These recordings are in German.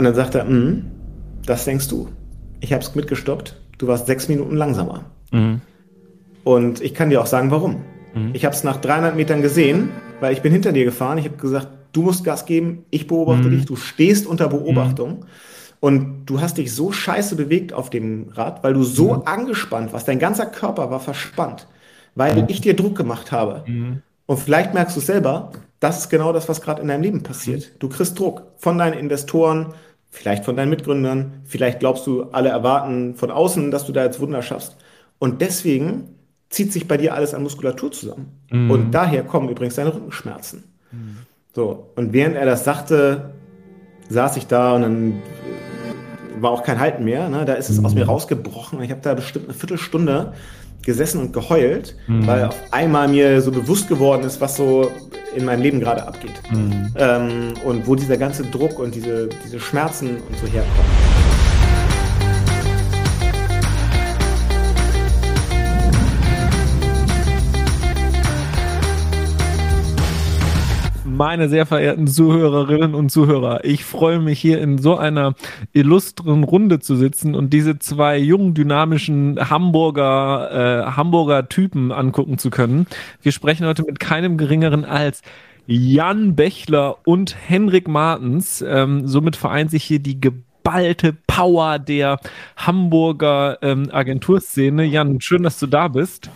Und dann sagt er, mm, das denkst du. Ich habe es mitgestoppt. Du warst sechs Minuten langsamer. Mhm. Und ich kann dir auch sagen, warum. Mhm. Ich habe es nach 300 Metern gesehen, weil ich bin hinter dir gefahren. Ich habe gesagt, du musst Gas geben, ich beobachte mhm. dich, du stehst unter Beobachtung. Mhm. Und du hast dich so scheiße bewegt auf dem Rad, weil du so mhm. angespannt warst. Dein ganzer Körper war verspannt, weil mhm. ich dir Druck gemacht habe. Mhm. Und vielleicht merkst du selber, das ist genau das, was gerade in deinem Leben passiert. Du kriegst Druck von deinen Investoren, vielleicht von deinen Mitgründern, vielleicht glaubst du, alle erwarten von außen, dass du da jetzt Wunder schaffst. Und deswegen zieht sich bei dir alles an Muskulatur zusammen. Mhm. Und daher kommen übrigens deine Rückenschmerzen. Mhm. So, und während er das sagte, saß ich da und dann war auch kein Halten mehr. Ne? Da ist es aus mir mhm. rausgebrochen. Ich habe da bestimmt eine Viertelstunde gesessen und geheult, mhm. weil auf einmal mir so bewusst geworden ist, was so in meinem Leben gerade abgeht. Mhm. Ähm, und wo dieser ganze Druck und diese, diese Schmerzen und so herkommen. Meine sehr verehrten Zuhörerinnen und Zuhörer. Ich freue mich hier in so einer illustren Runde zu sitzen und diese zwei jungen, dynamischen Hamburger, äh, Hamburger Typen angucken zu können. Wir sprechen heute mit keinem geringeren als Jan Bechler und Henrik Martens. Ähm, somit vereint sich hier die geballte Power der Hamburger ähm, Agenturszene. Jan, schön, dass du da bist.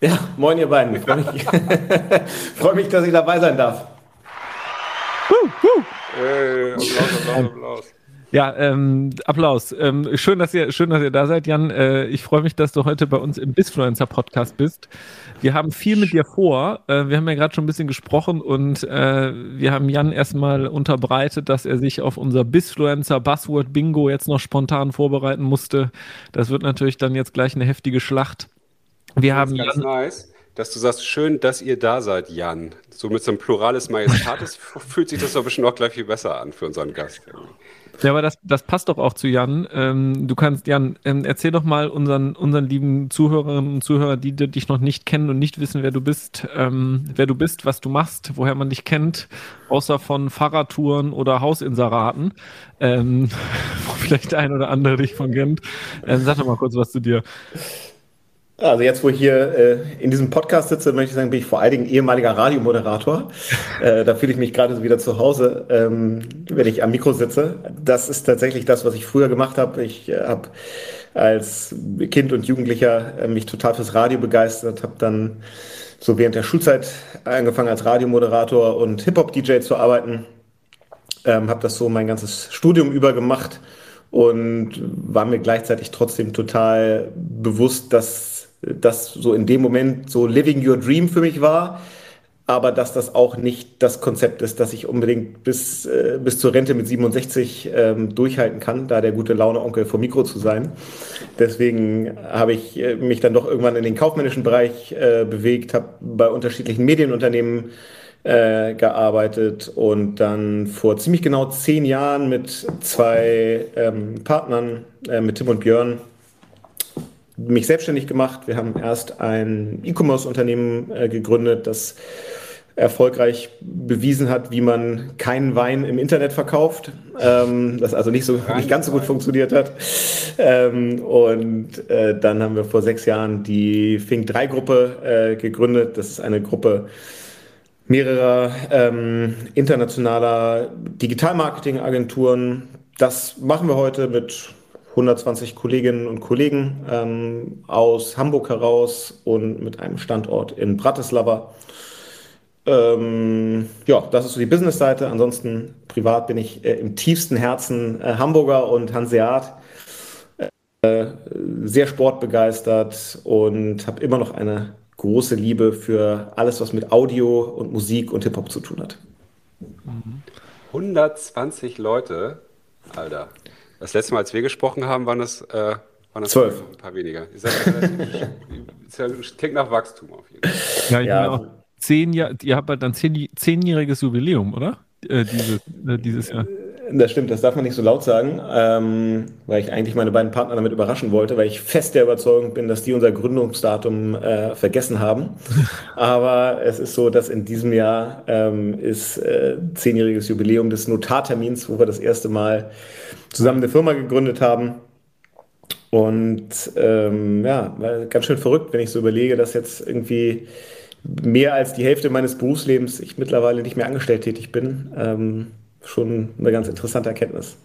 Ja, moin ihr beiden. Ich freue mich, freu mich, dass ich dabei sein darf. Hey, Applaus, Applaus, Applaus. Ja, ähm, Applaus. Ähm, schön, dass ihr, schön, dass ihr da seid, Jan. Äh, ich freue mich, dass du heute bei uns im Bisfluencer Podcast bist. Wir haben viel mit dir vor. Äh, wir haben ja gerade schon ein bisschen gesprochen und äh, wir haben Jan erstmal unterbreitet, dass er sich auf unser Bisfluencer Buzzword Bingo jetzt noch spontan vorbereiten musste. Das wird natürlich dann jetzt gleich eine heftige Schlacht. Wir das haben ganz Jan, nice dass du sagst, schön, dass ihr da seid, Jan. So mit so einem Pluralis Majestatis fühlt sich das doch bestimmt auch gleich viel besser an für unseren Gast. Ja, aber das, das passt doch auch zu Jan. Ähm, du kannst, Jan, ähm, erzähl doch mal unseren, unseren lieben Zuhörerinnen und Zuhörern, die, die dich noch nicht kennen und nicht wissen, wer du bist, ähm, wer du bist, was du machst, woher man dich kennt, außer von Fahrradtouren oder Hausinseraten, ähm, wo vielleicht der ein oder andere dich von kennt. Ähm, sag doch mal kurz was zu dir. Also jetzt, wo ich hier äh, in diesem Podcast sitze, möchte ich sagen, bin ich vor allen Dingen ehemaliger Radiomoderator. äh, da fühle ich mich gerade so wieder zu Hause, ähm, wenn ich am Mikro sitze. Das ist tatsächlich das, was ich früher gemacht habe. Ich äh, habe als Kind und Jugendlicher äh, mich total fürs Radio begeistert, habe dann so während der Schulzeit angefangen als Radiomoderator und Hip-Hop-DJ zu arbeiten. Ähm, habe das so mein ganzes Studium über gemacht und war mir gleichzeitig trotzdem total bewusst, dass das so in dem Moment so Living Your Dream für mich war, aber dass das auch nicht das Konzept ist, dass ich unbedingt bis, äh, bis zur Rente mit 67 ähm, durchhalten kann, da der gute Laune-Onkel vor Mikro zu sein. Deswegen habe ich äh, mich dann doch irgendwann in den kaufmännischen Bereich äh, bewegt, habe bei unterschiedlichen Medienunternehmen äh, gearbeitet und dann vor ziemlich genau zehn Jahren mit zwei ähm, Partnern, äh, mit Tim und Björn, mich selbstständig gemacht. Wir haben erst ein E-Commerce-Unternehmen äh, gegründet, das erfolgreich bewiesen hat, wie man keinen Wein im Internet verkauft, ähm, das also nicht so nicht ganz so gut funktioniert hat. Ähm, und äh, dann haben wir vor sechs Jahren die Fink 3 Gruppe äh, gegründet. Das ist eine Gruppe mehrerer ähm, internationaler Digitalmarketing-Agenturen. Das machen wir heute mit 120 Kolleginnen und Kollegen ähm, aus Hamburg heraus und mit einem Standort in Bratislava. Ähm, ja, das ist so die Business-Seite. Ansonsten privat bin ich äh, im tiefsten Herzen äh, Hamburger und Hanseat. Äh, sehr sportbegeistert und habe immer noch eine große Liebe für alles, was mit Audio und Musik und Hip-Hop zu tun hat. 120 Leute, Alter. Das letzte Mal, als wir gesprochen haben, waren das, äh, waren das Zwölf. ein paar weniger. Das klingt nach Wachstum auf jeden Fall. Ja, ja. Genau. Zehn Jahr, ihr habt halt dann zehn, zehnjähriges Jubiläum, oder? Äh, dieses, äh, dieses Jahr. Das stimmt, das darf man nicht so laut sagen, ähm, weil ich eigentlich meine beiden Partner damit überraschen wollte, weil ich fest der Überzeugung bin, dass die unser Gründungsdatum äh, vergessen haben. Aber es ist so, dass in diesem Jahr ähm, ist äh, zehnjähriges Jubiläum des Notartermins, wo wir das erste Mal zusammen eine Firma gegründet haben. Und ähm, ja, ganz schön verrückt, wenn ich so überlege, dass jetzt irgendwie mehr als die Hälfte meines Berufslebens ich mittlerweile nicht mehr angestellt tätig bin. Ähm, schon eine ganz interessante Erkenntnis.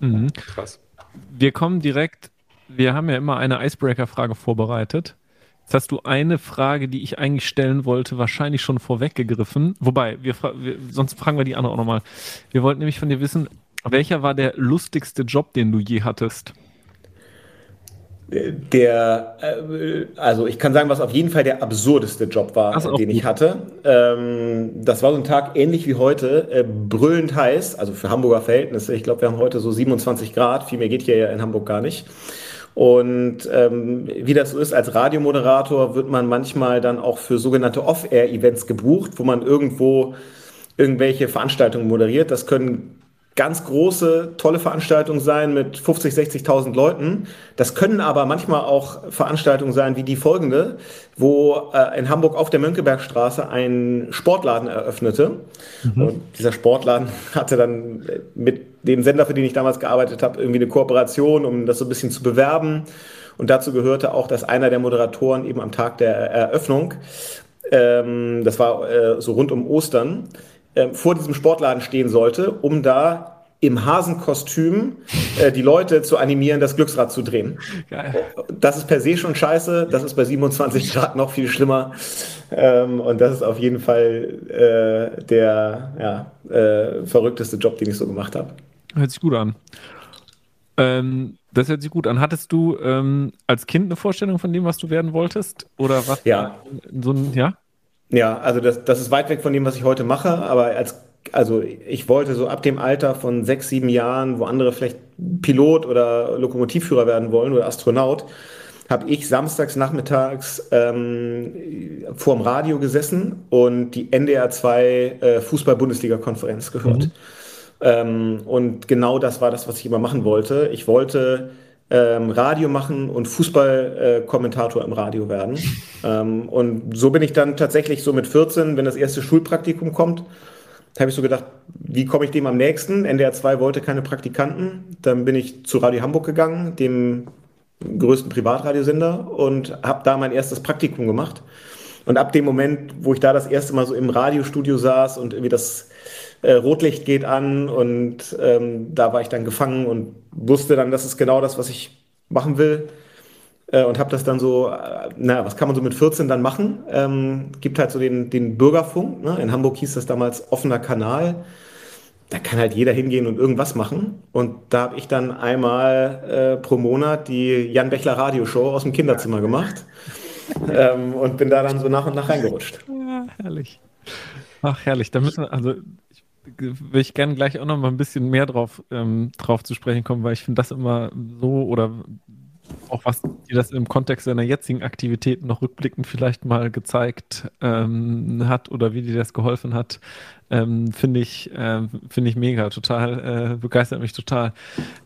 Mhm. Krass. Wir kommen direkt, wir haben ja immer eine Icebreaker-Frage vorbereitet. Jetzt hast du eine Frage, die ich eigentlich stellen wollte, wahrscheinlich schon vorweggegriffen. Wobei, wir, wir, sonst fragen wir die andere auch nochmal. Wir wollten nämlich von dir wissen, welcher war der lustigste Job, den du je hattest? Der, äh, also ich kann sagen, was auf jeden Fall der absurdeste Job war, den ich hatte. Ähm, das war so ein Tag ähnlich wie heute, äh, brüllend heiß, also für Hamburger Verhältnisse. Ich glaube, wir haben heute so 27 Grad, viel mehr geht hier ja in Hamburg gar nicht. Und ähm, wie das so ist, als Radiomoderator wird man manchmal dann auch für sogenannte Off-Air-Events gebucht, wo man irgendwo irgendwelche Veranstaltungen moderiert. Das können ganz große, tolle Veranstaltungen sein mit 50, 60.000 Leuten. Das können aber manchmal auch Veranstaltungen sein wie die folgende, wo äh, in Hamburg auf der Mönckebergstraße ein Sportladen eröffnete. Mhm. Und dieser Sportladen hatte dann mit dem Sender, für den ich damals gearbeitet habe, irgendwie eine Kooperation, um das so ein bisschen zu bewerben. Und dazu gehörte auch, dass einer der Moderatoren eben am Tag der Eröffnung, ähm, das war äh, so rund um Ostern, äh, vor diesem Sportladen stehen sollte, um da im Hasenkostüm äh, die Leute zu animieren, das Glücksrad zu drehen. Geil. Das ist per se schon scheiße, das ist bei 27 Grad noch viel schlimmer. Ähm, und das ist auf jeden Fall äh, der ja, äh, verrückteste Job, den ich so gemacht habe. Hört sich gut an. Ähm, das hört sich gut an. Hattest du ähm, als Kind eine Vorstellung von dem, was du werden wolltest? Oder was? Ja. So ein, ja? Ja, also das, das ist weit weg von dem, was ich heute mache, aber als also ich wollte so ab dem Alter von sechs, sieben Jahren, wo andere vielleicht Pilot oder Lokomotivführer werden wollen oder Astronaut, habe ich samstags nachmittags ähm, vorm Radio gesessen und die NDR 2 äh, Fußball-Bundesliga-Konferenz gehört. Mhm. Ähm, und genau das war das, was ich immer machen wollte. Ich wollte ähm, Radio machen und Fußballkommentator äh, im Radio werden. ähm, und so bin ich dann tatsächlich so mit 14, wenn das erste Schulpraktikum kommt, habe ich so gedacht, wie komme ich dem am nächsten? NDR 2 wollte keine Praktikanten. Dann bin ich zu Radio Hamburg gegangen, dem größten Privatradiosender, und habe da mein erstes Praktikum gemacht. Und ab dem Moment, wo ich da das erste Mal so im Radiostudio saß und irgendwie das äh, Rotlicht geht an und ähm, da war ich dann gefangen und wusste dann, das ist genau das, was ich machen will. Äh, und habe das dann so, äh, na, was kann man so mit 14 dann machen? Ähm, gibt halt so den, den Bürgerfunk. Ne? In Hamburg hieß das damals offener Kanal. Da kann halt jeder hingehen und irgendwas machen. Und da habe ich dann einmal äh, pro Monat die Jan Bechler Radioshow aus dem Kinderzimmer gemacht. ähm, und bin da dann so nach und nach reingerutscht. Ja, herrlich. Ach, herrlich. Da müssen wir, also will ich gerne gleich auch noch mal ein bisschen mehr drauf, ähm, drauf zu sprechen kommen, weil ich finde das immer so oder auch was dir das im Kontext deiner jetzigen Aktivitäten noch rückblickend vielleicht mal gezeigt ähm, hat oder wie dir das geholfen hat, ähm, finde ich, äh, finde ich mega, total, äh, begeistert mich total.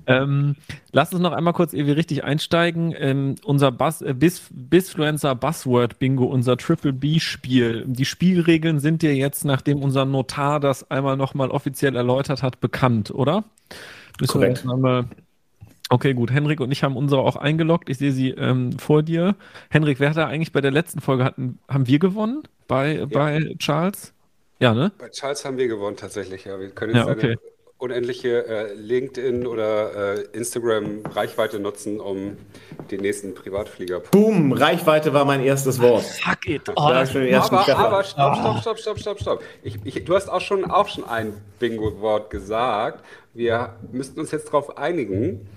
Ähm, lass uns noch einmal kurz irgendwie richtig einsteigen. Ähm, unser Buzz, äh, Bis, Bisfluencer Buzzword Bingo, unser Triple B-Spiel. Die Spielregeln sind dir jetzt, nachdem unser Notar das einmal nochmal offiziell erläutert hat, bekannt, oder? Müssen Korrekt. wir Okay, gut. Henrik und ich haben unsere auch eingeloggt. Ich sehe sie ähm, vor dir. Henrik, wer hat da eigentlich bei der letzten Folge hatten? Haben wir gewonnen bei, ja. bei Charles? Ja, ne? Bei Charles haben wir gewonnen tatsächlich. Ja, wir können jetzt ja, okay. eine unendliche äh, LinkedIn oder äh, Instagram Reichweite nutzen, um den nächsten Privatflieger. Boom, Reichweite war mein erstes Wort. Fuck it. Oh, aber, aber stopp, stopp, stopp, stopp, stopp, stopp. Ich, ich, du hast auch schon, auch schon ein Bingo-Wort gesagt. Wir müssten uns jetzt darauf einigen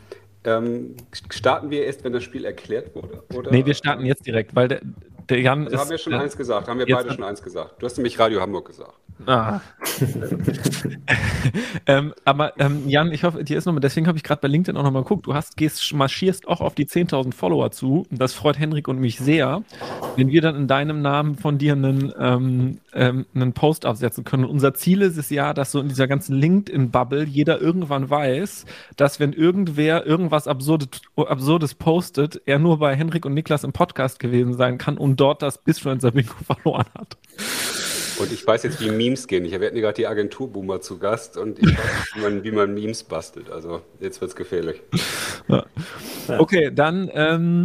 ähm, starten wir erst, wenn das Spiel erklärt wurde? Oder? Nee, wir starten jetzt direkt, weil der, Der Jan also ist, haben wir schon äh, eins gesagt, haben wir beide schon eins gesagt. Du hast nämlich Radio Hamburg gesagt. Ah. ähm, aber ähm, Jan, ich hoffe, dir ist nochmal, deswegen habe ich gerade bei LinkedIn auch nochmal geguckt, du hast, gehst, marschierst auch auf die 10.000 Follower zu. Das freut Henrik und mich sehr, wenn wir dann in deinem Namen von dir einen, ähm, ähm, einen Post absetzen können. unser Ziel ist es ja, dass so in dieser ganzen LinkedIn-Bubble jeder irgendwann weiß, dass wenn irgendwer irgendwas Absurdes, Absurdes postet, er nur bei Henrik und Niklas im Podcast gewesen sein kann und dort das Bisfluencer-Bingo verloren hat. Und ich weiß jetzt, wie Memes gehen. Ich habe gerade die Agenturboomer zu Gast und ich weiß, wie man, wie man Memes bastelt. Also jetzt wird es gefährlich. Ja. Okay, dann ähm,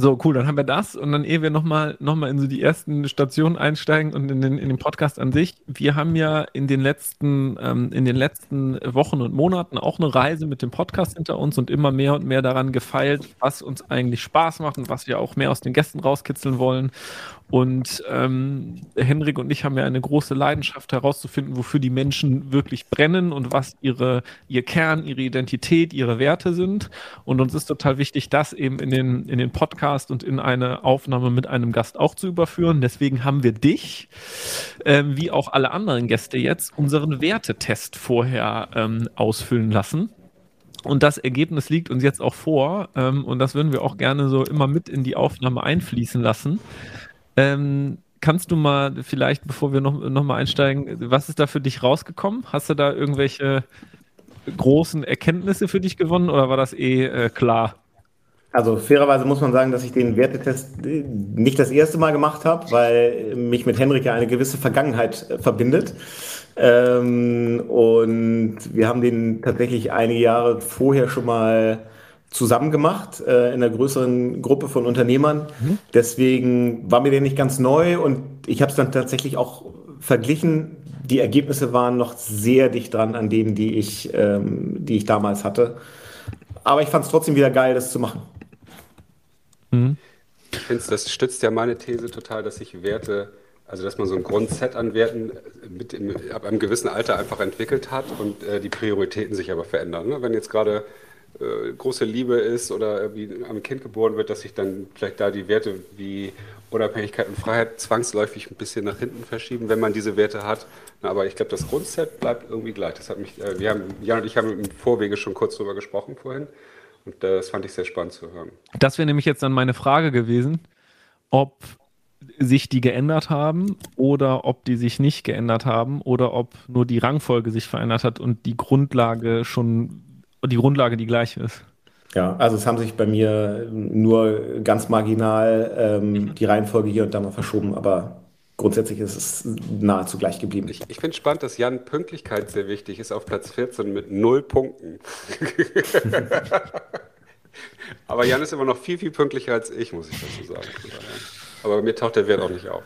so, cool, dann haben wir das und dann ehe wir nochmal noch mal in so die ersten Stationen einsteigen und in den, in den Podcast an sich. Wir haben ja in den letzten, ähm, in den letzten Wochen und Monaten auch eine Reise mit dem Podcast hinter uns und immer mehr und mehr daran gefeilt, was uns eigentlich Spaß macht und was wir auch mehr aus den Gästen rauskitzeln wollen. Und ähm, Henrik und ich haben ja eine große Leidenschaft herauszufinden, wofür die Menschen wirklich brennen und was ihre, ihr Kern, ihre Identität, ihre Werte sind. Und uns ist total wichtig, das eben in den, in den Podcast und in eine Aufnahme mit einem Gast auch zu überführen. Deswegen haben wir dich, ähm, wie auch alle anderen Gäste jetzt, unseren Wertetest vorher ähm, ausfüllen lassen. Und das Ergebnis liegt uns jetzt auch vor. Ähm, und das würden wir auch gerne so immer mit in die Aufnahme einfließen lassen. Ähm, kannst du mal vielleicht, bevor wir noch, noch einsteigen, was ist da für dich rausgekommen? Hast du da irgendwelche großen Erkenntnisse für dich gewonnen oder war das eh äh, klar? Also fairerweise muss man sagen, dass ich den Wertetest äh, nicht das erste Mal gemacht habe, weil mich mit Henrik ja eine gewisse Vergangenheit äh, verbindet. Ähm, und wir haben den tatsächlich einige Jahre vorher schon mal zusammen gemacht äh, in einer größeren Gruppe von Unternehmern. Mhm. Deswegen war mir der nicht ganz neu und ich habe es dann tatsächlich auch verglichen. Die Ergebnisse waren noch sehr dicht dran an denen, die ich, ähm, die ich damals hatte. Aber ich fand es trotzdem wieder geil, das zu machen. Mhm. Ich finde, das stützt ja meine These total, dass sich Werte, also dass man so ein Grundset an Werten mit im, ab einem gewissen Alter einfach entwickelt hat und äh, die Prioritäten sich aber verändern. Ne? Wenn jetzt gerade äh, große Liebe ist oder irgendwie ein Kind geboren wird, dass sich dann vielleicht da die Werte wie Unabhängigkeit und Freiheit zwangsläufig ein bisschen nach hinten verschieben, wenn man diese Werte hat. Na, aber ich glaube, das Grundset bleibt irgendwie gleich. Das hat mich, äh, wir haben, Jan und ich haben im Vorwege schon kurz darüber gesprochen vorhin. Und das fand ich sehr spannend zu hören. Das wäre nämlich jetzt dann meine Frage gewesen, ob sich die geändert haben oder ob die sich nicht geändert haben oder ob nur die Rangfolge sich verändert hat und die Grundlage schon die Grundlage die gleiche ist. Ja, also es haben sich bei mir nur ganz marginal ähm, die Reihenfolge hier und da mal verschoben, aber grundsätzlich ist es nahezu gleich geblieben. Ich, ich finde spannend, dass Jan Pünktlichkeit sehr wichtig ist auf Platz 14 mit null Punkten. aber Jan ist immer noch viel, viel pünktlicher als ich, muss ich dazu sagen. Aber bei mir taucht der Wert auch nicht auf.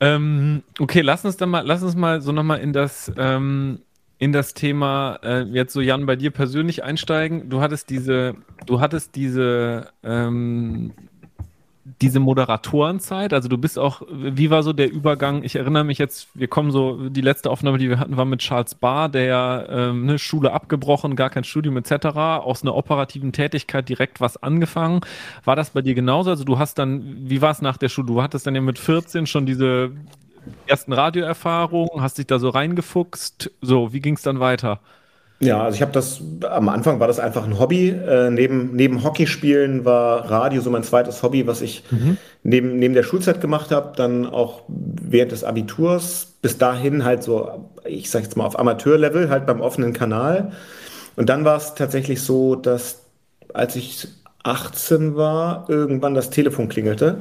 Ähm, okay, lass uns dann mal, lass uns mal so nochmal in das ähm, in das Thema äh, jetzt so Jan bei dir persönlich einsteigen. Du hattest diese, du hattest diese, ähm, diese Moderatorenzeit. Also du bist auch, wie war so der Übergang? Ich erinnere mich jetzt, wir kommen so, die letzte Aufnahme, die wir hatten, war mit Charles Barr, der ähm, eine Schule abgebrochen, gar kein Studium etc. Aus einer operativen Tätigkeit direkt was angefangen. War das bei dir genauso? Also du hast dann, wie war es nach der Schule? Du hattest dann ja mit 14 schon diese ersten Radioerfahrungen, hast dich da so reingefuchst. So, wie ging es dann weiter? Ja, also ich habe das, am Anfang war das einfach ein Hobby. Äh, neben, neben Hockeyspielen war Radio so mein zweites Hobby, was ich mhm. neben, neben der Schulzeit gemacht habe, dann auch während des Abiturs, bis dahin halt so, ich sag jetzt mal auf Amateurlevel, halt beim offenen Kanal. Und dann war es tatsächlich so, dass als ich 18 war, irgendwann das Telefon klingelte.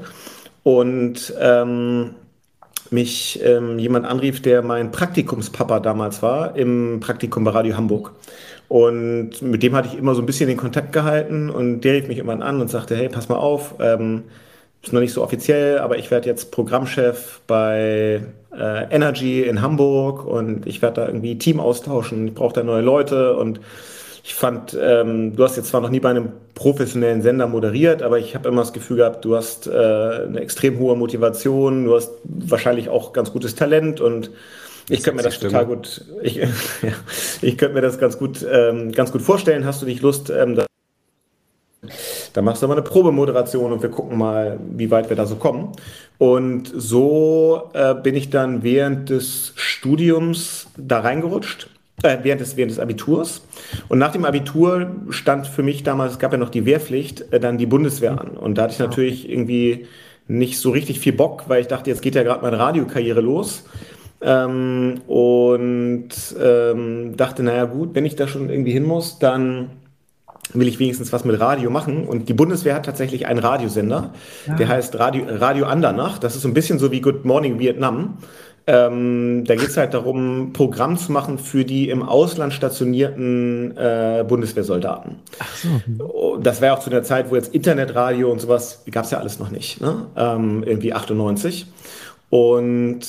Und ähm, mich ähm, jemand anrief, der mein Praktikumspapa damals war, im Praktikum bei Radio Hamburg. Und mit dem hatte ich immer so ein bisschen den Kontakt gehalten und der rief mich immer an und sagte, hey, pass mal auf, ähm, ist noch nicht so offiziell, aber ich werde jetzt Programmchef bei äh, Energy in Hamburg und ich werde da irgendwie Team austauschen, ich brauche da neue Leute und ich fand, ähm, du hast jetzt zwar noch nie bei einem professionellen Sender moderiert, aber ich habe immer das Gefühl gehabt, du hast äh, eine extrem hohe Motivation, du hast wahrscheinlich auch ganz gutes Talent und ich könnte mir das Stimme. total gut, ich, ja, ich könnte mir das ganz gut, ähm, ganz gut vorstellen. Hast du nicht Lust, ähm, dann machst du mal eine Probemoderation und wir gucken mal, wie weit wir da so kommen. Und so äh, bin ich dann während des Studiums da reingerutscht äh, während, des, während des Abiturs. Und nach dem Abitur stand für mich damals, es gab ja noch die Wehrpflicht, äh, dann die Bundeswehr an. Und da hatte ich natürlich irgendwie nicht so richtig viel Bock, weil ich dachte, jetzt geht ja gerade meine Radiokarriere los. Ähm, und ähm, dachte, naja gut, wenn ich da schon irgendwie hin muss, dann will ich wenigstens was mit Radio machen. Und die Bundeswehr hat tatsächlich einen Radiosender, ja. der heißt Radio, Radio Andernach. Das ist so ein bisschen so wie Good Morning Vietnam. Ähm, da geht es halt darum, Programm zu machen für die im Ausland stationierten äh, Bundeswehrsoldaten. Ach so. Oh, das war ja auch zu der Zeit, wo jetzt Internetradio und sowas gab es ja alles noch nicht, ne? ähm, irgendwie 98. Und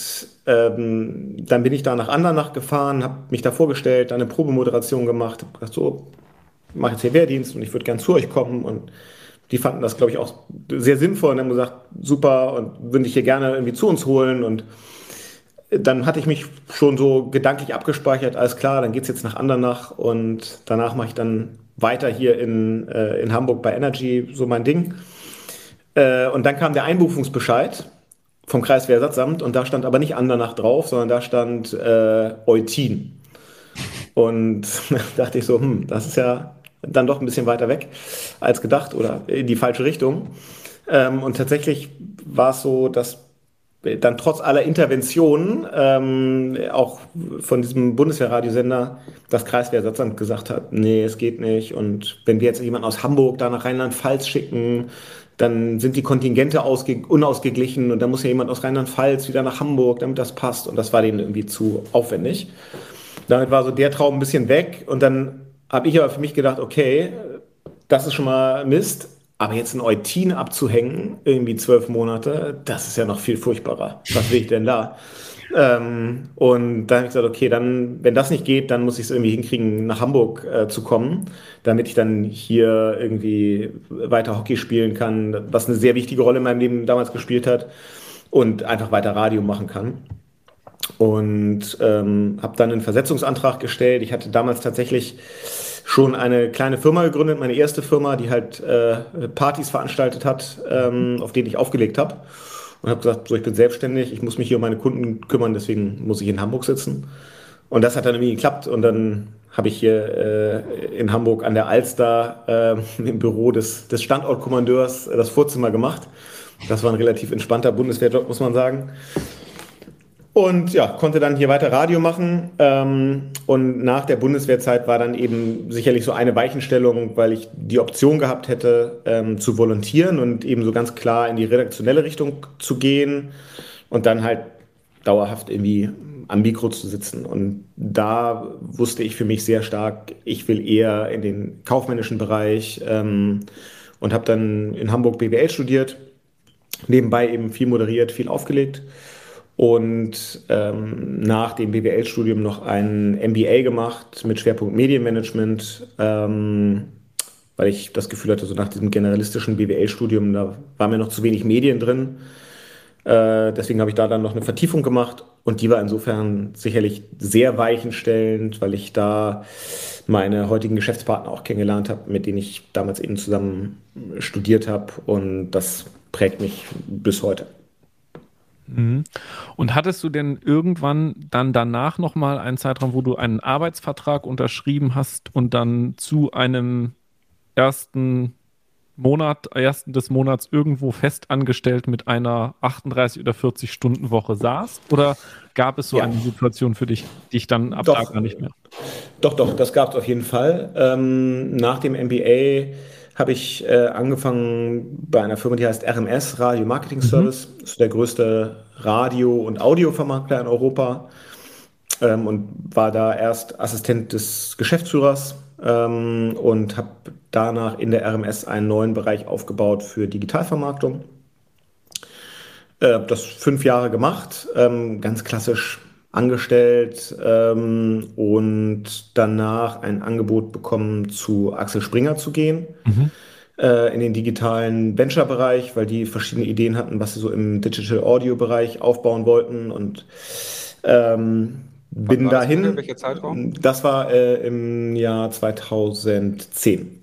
ähm, dann bin ich da nach Andernach gefahren, habe mich da vorgestellt, dann eine Probemoderation gemacht, habe gesagt, so, mache jetzt hier Wehrdienst und ich würde gern zu euch kommen. Und die fanden das, glaube ich, auch sehr sinnvoll und haben gesagt, super und würde ich hier gerne irgendwie zu uns holen. Und dann hatte ich mich schon so gedanklich abgespeichert, alles klar, dann geht es jetzt nach Andernach und danach mache ich dann weiter hier in, äh, in Hamburg bei Energy, so mein Ding. Äh, und dann kam der Einberufungsbescheid vom Kreiswehrersatzamt und da stand aber nicht Andernach drauf, sondern da stand äh, Eutin. Und dachte ich so, hm, das ist ja dann doch ein bisschen weiter weg als gedacht oder in die falsche Richtung. Ähm, und tatsächlich war es so, dass dann trotz aller Interventionen ähm, auch von diesem Bundeswehrradiosender das Kreiswehrersatzamt gesagt hat, nee, es geht nicht. Und wenn wir jetzt jemanden aus Hamburg da nach Rheinland-Pfalz schicken, dann sind die Kontingente unausgeglichen und dann muss ja jemand aus Rheinland-Pfalz wieder nach Hamburg, damit das passt. Und das war denen irgendwie zu aufwendig. Damit war so der Traum ein bisschen weg. Und dann habe ich aber für mich gedacht, okay, das ist schon mal Mist. Aber jetzt ein Eutin abzuhängen, irgendwie zwölf Monate, das ist ja noch viel furchtbarer. Was will ich denn da? Ähm, und dann habe ich gesagt, okay, dann, wenn das nicht geht, dann muss ich es irgendwie hinkriegen, nach Hamburg äh, zu kommen, damit ich dann hier irgendwie weiter Hockey spielen kann, was eine sehr wichtige Rolle in meinem Leben damals gespielt hat und einfach weiter Radio machen kann. Und ähm, habe dann einen Versetzungsantrag gestellt. Ich hatte damals tatsächlich schon eine kleine Firma gegründet, meine erste Firma, die halt äh, Partys veranstaltet hat, ähm, auf denen ich aufgelegt habe. Und habe gesagt, so ich bin selbstständig, ich muss mich hier um meine Kunden kümmern, deswegen muss ich in Hamburg sitzen. Und das hat dann irgendwie geklappt und dann habe ich hier äh, in Hamburg an der Alster äh, im Büro des, des Standortkommandeurs das Vorzimmer gemacht. Das war ein relativ entspannter Bundeswehrjob, muss man sagen. Und ja, konnte dann hier weiter Radio machen. Ähm, und nach der Bundeswehrzeit war dann eben sicherlich so eine Weichenstellung, weil ich die Option gehabt hätte, ähm, zu volontieren und eben so ganz klar in die redaktionelle Richtung zu gehen und dann halt dauerhaft irgendwie am Mikro zu sitzen. Und da wusste ich für mich sehr stark, ich will eher in den kaufmännischen Bereich ähm, und habe dann in Hamburg BWL studiert, nebenbei eben viel moderiert, viel aufgelegt und ähm, nach dem BWL-Studium noch ein MBA gemacht mit Schwerpunkt Medienmanagement, ähm, weil ich das Gefühl hatte, so nach diesem generalistischen BWL-Studium, da war mir noch zu wenig Medien drin. Äh, deswegen habe ich da dann noch eine Vertiefung gemacht und die war insofern sicherlich sehr weichenstellend, weil ich da meine heutigen Geschäftspartner auch kennengelernt habe, mit denen ich damals eben zusammen studiert habe und das prägt mich bis heute. Mhm. Und hattest du denn irgendwann dann danach nochmal einen Zeitraum, wo du einen Arbeitsvertrag unterschrieben hast und dann zu einem ersten Monat, ersten des Monats irgendwo festangestellt mit einer 38 oder 40 Stunden Woche saßt? Oder gab es so ja. eine Situation für dich, die ich dann ab doch, da gar nicht mehr? Doch, doch, das gab es auf jeden Fall. Ähm, nach dem MBA habe ich äh, angefangen bei einer Firma, die heißt RMS, Radio Marketing mhm. Service. Mhm. Das ist der größte Radio- und Audiovermarkter in Europa. Ähm, und war da erst Assistent des Geschäftsführers ähm, und habe danach in der RMS einen neuen Bereich aufgebaut für Digitalvermarktung. Äh, das fünf Jahre gemacht, ähm, ganz klassisch angestellt ähm, und danach ein Angebot bekommen, zu Axel Springer zu gehen. Mhm. Äh, in den digitalen Venture-Bereich, weil die verschiedene Ideen hatten, was sie so im Digital Audio-Bereich aufbauen wollten und ähm, bin dahin. Das, welcher Zeitraum? Das war äh, im Jahr 2010.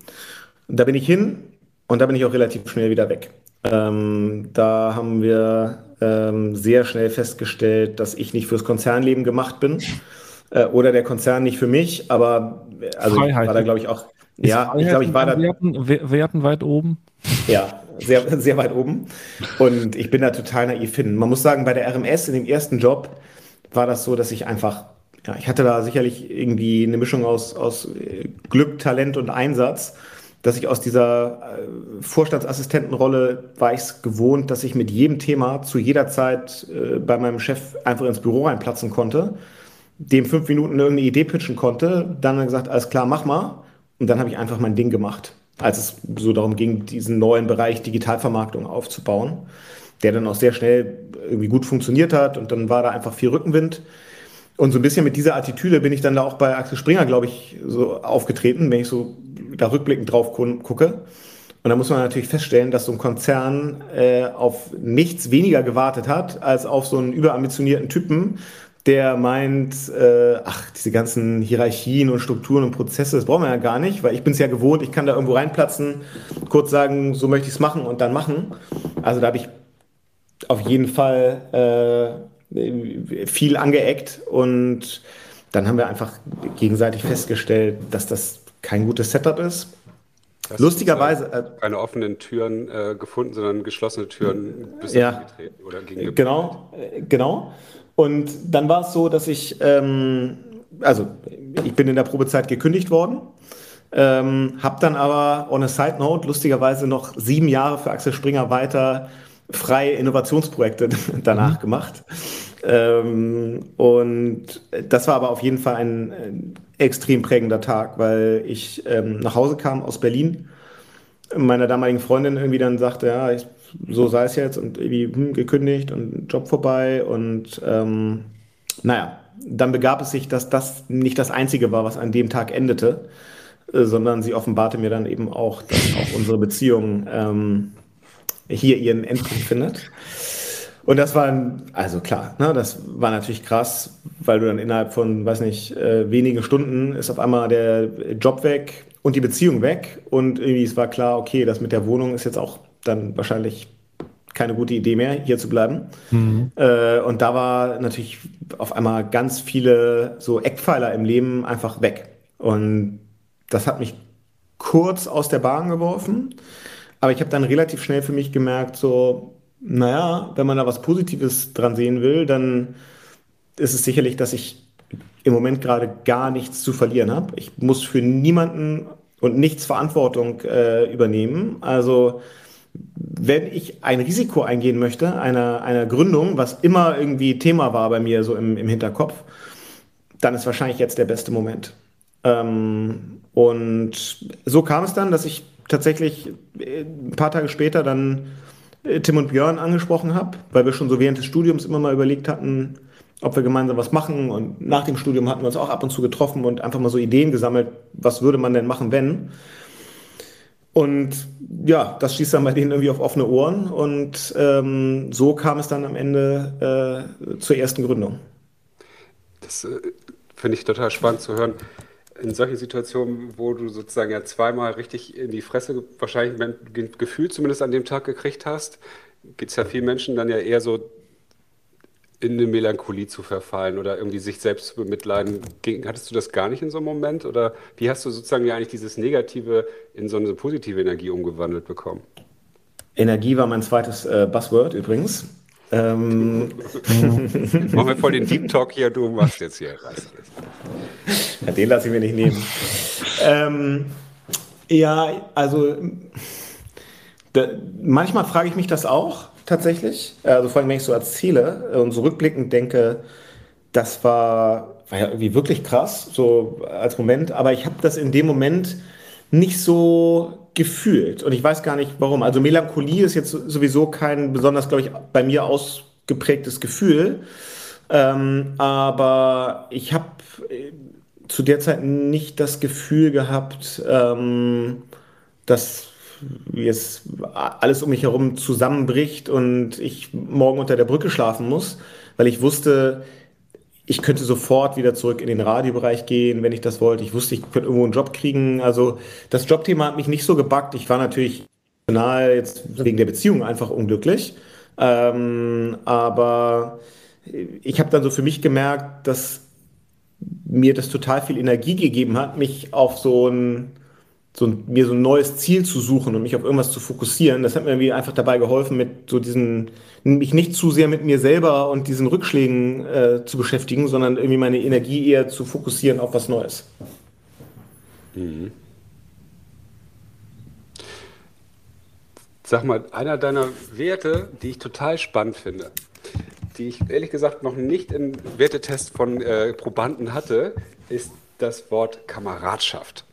Und da bin ich hin und da bin ich auch relativ schnell wieder weg. Ähm, da haben wir ähm, sehr schnell festgestellt, dass ich nicht fürs Konzernleben gemacht bin äh, oder der Konzern nicht für mich, aber also Freiheit. war da glaube ich auch ist ja, Freiheit ich glaube, ich war da. Werten, Werten weit oben. Ja, sehr, sehr weit oben. Und ich bin da total naiv hin. Man muss sagen, bei der RMS in dem ersten Job war das so, dass ich einfach, ja, ich hatte da sicherlich irgendwie eine Mischung aus, aus äh, Glück, Talent und Einsatz, dass ich aus dieser äh, Vorstandsassistentenrolle war ich es gewohnt, dass ich mit jedem Thema zu jeder Zeit äh, bei meinem Chef einfach ins Büro reinplatzen konnte, dem fünf Minuten irgendeine Idee pitchen konnte, dann gesagt, alles klar, mach mal. Und dann habe ich einfach mein Ding gemacht als es so darum ging, diesen neuen Bereich Digitalvermarktung aufzubauen, der dann auch sehr schnell irgendwie gut funktioniert hat und dann war da einfach viel Rückenwind. Und so ein bisschen mit dieser Attitüde bin ich dann da auch bei Axel Springer, glaube ich, so aufgetreten, wenn ich so da rückblickend drauf gucke. Und da muss man natürlich feststellen, dass so ein Konzern äh, auf nichts weniger gewartet hat, als auf so einen überambitionierten Typen, der meint, äh, ach, diese ganzen Hierarchien und Strukturen und Prozesse, das brauchen wir ja gar nicht, weil ich bin es ja gewohnt, ich kann da irgendwo reinplatzen, kurz sagen, so möchte ich es machen und dann machen. Also da habe ich auf jeden Fall äh, viel angeeckt und dann haben wir einfach gegenseitig festgestellt, dass das kein gutes Setup ist. Hast Lustigerweise. Äh, keine offenen Türen äh, gefunden, sondern geschlossene Türen bis ja, oder gegen Genau, äh, genau. Und dann war es so, dass ich, ähm, also ich bin in der Probezeit gekündigt worden, ähm, habe dann aber on a side note lustigerweise noch sieben Jahre für Axel Springer weiter freie Innovationsprojekte danach mhm. gemacht. Ähm, und das war aber auf jeden Fall ein, extrem prägender Tag, weil ich ähm, nach Hause kam aus Berlin, meiner damaligen Freundin irgendwie dann sagte, ja, ich so sei es jetzt und irgendwie hm, gekündigt und Job vorbei und ähm, naja, dann begab es sich, dass das nicht das Einzige war, was an dem Tag endete, äh, sondern sie offenbarte mir dann eben auch, dass auch unsere Beziehung ähm, hier ihren Endpunkt findet. Und das war, also klar, ne, das war natürlich krass, weil du dann innerhalb von, weiß nicht, äh, wenigen Stunden ist auf einmal der Job weg und die Beziehung weg. Und irgendwie es war klar, okay, das mit der Wohnung ist jetzt auch dann wahrscheinlich keine gute Idee mehr, hier zu bleiben. Mhm. Äh, und da war natürlich auf einmal ganz viele so Eckpfeiler im Leben einfach weg. Und das hat mich kurz aus der Bahn geworfen. Aber ich habe dann relativ schnell für mich gemerkt, so, naja, wenn man da was Positives dran sehen will, dann ist es sicherlich, dass ich im Moment gerade gar nichts zu verlieren habe. Ich muss für niemanden und nichts Verantwortung äh, übernehmen. Also wenn ich ein Risiko eingehen möchte, einer, einer Gründung, was immer irgendwie Thema war bei mir so im, im Hinterkopf, dann ist wahrscheinlich jetzt der beste Moment. Ähm, und so kam es dann, dass ich tatsächlich äh, ein paar Tage später dann Tim und Björn angesprochen habe, weil wir schon so während des Studiums immer mal überlegt hatten, ob wir gemeinsam was machen. Und nach dem Studium hatten wir uns auch ab und zu getroffen und einfach mal so Ideen gesammelt, was würde man denn machen, wenn. Und ja, das schießt dann bei denen irgendwie auf offene Ohren. Und ähm, so kam es dann am Ende äh, zur ersten Gründung. Das äh, finde ich total spannend zu hören. In solchen Situationen, wo du sozusagen ja zweimal richtig in die Fresse wahrscheinlich ein Gefühl zumindest an dem Tag gekriegt hast, geht es ja vielen Menschen dann ja eher so in eine Melancholie zu verfallen oder irgendwie sich selbst zu bemitleiden. Hattest du das gar nicht in so einem Moment? Oder wie hast du sozusagen ja eigentlich dieses Negative in so eine positive Energie umgewandelt bekommen? Energie war mein zweites äh, Buzzword übrigens. Ähm. Machen wir voll den Deep Talk hier, du machst jetzt hier. Ja, den lasse ich mir nicht nehmen. ähm, ja, also da, manchmal frage ich mich das auch tatsächlich. Also vor allem, wenn ich so erzähle und so rückblickend denke, das war, war ja irgendwie wirklich krass, so als Moment. Aber ich habe das in dem Moment nicht so gefühlt. Und ich weiß gar nicht warum. Also Melancholie ist jetzt sowieso kein besonders, glaube ich, bei mir ausgeprägtes Gefühl. Ähm, aber ich habe zu der Zeit nicht das Gefühl gehabt, ähm, dass es alles um mich herum zusammenbricht und ich morgen unter der Brücke schlafen muss, weil ich wusste, ich könnte sofort wieder zurück in den Radiobereich gehen, wenn ich das wollte. Ich wusste, ich könnte irgendwo einen Job kriegen. Also das Jobthema hat mich nicht so gebackt. Ich war natürlich jetzt wegen der Beziehung einfach unglücklich. Ähm, aber ich habe dann so für mich gemerkt, dass mir das total viel Energie gegeben hat, mich auf so ein, so ein, mir so ein neues Ziel zu suchen und mich auf irgendwas zu fokussieren. Das hat mir irgendwie einfach dabei geholfen, mit so diesen, mich nicht zu sehr mit mir selber und diesen Rückschlägen äh, zu beschäftigen, sondern irgendwie meine Energie eher zu fokussieren auf was Neues. Mhm. Sag mal, einer deiner Werte, die ich total spannend finde, die ich ehrlich gesagt noch nicht im Wertetest von äh, Probanden hatte, ist das Wort Kameradschaft.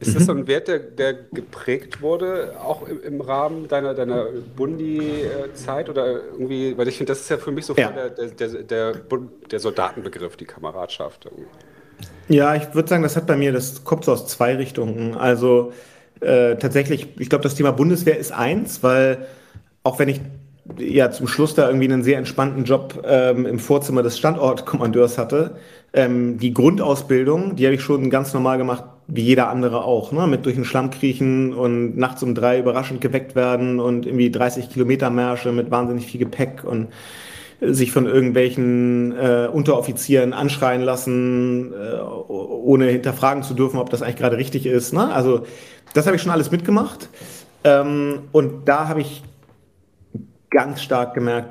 Ist das so ein mhm. Wert, der, der geprägt wurde, auch im, im Rahmen deiner, deiner Bundi-Zeit? Oder irgendwie, weil ich finde, das ist ja für mich so ja. der, der, der, der, Soldatenbegriff, die Kameradschaft. Ja, ich würde sagen, das hat bei mir, das kommt so aus zwei Richtungen. Also äh, tatsächlich, ich glaube, das Thema Bundeswehr ist eins, weil auch wenn ich ja zum Schluss da irgendwie einen sehr entspannten Job ähm, im Vorzimmer des Standortkommandeurs hatte, ähm, die Grundausbildung, die habe ich schon ganz normal gemacht, wie jeder andere auch, ne? mit durch den Schlamm kriechen und nachts um drei überraschend geweckt werden und irgendwie 30 Kilometer Märsche mit wahnsinnig viel Gepäck und sich von irgendwelchen äh, Unteroffizieren anschreien lassen, äh, ohne hinterfragen zu dürfen, ob das eigentlich gerade richtig ist. Ne? Also das habe ich schon alles mitgemacht. Ähm, und da habe ich ganz stark gemerkt,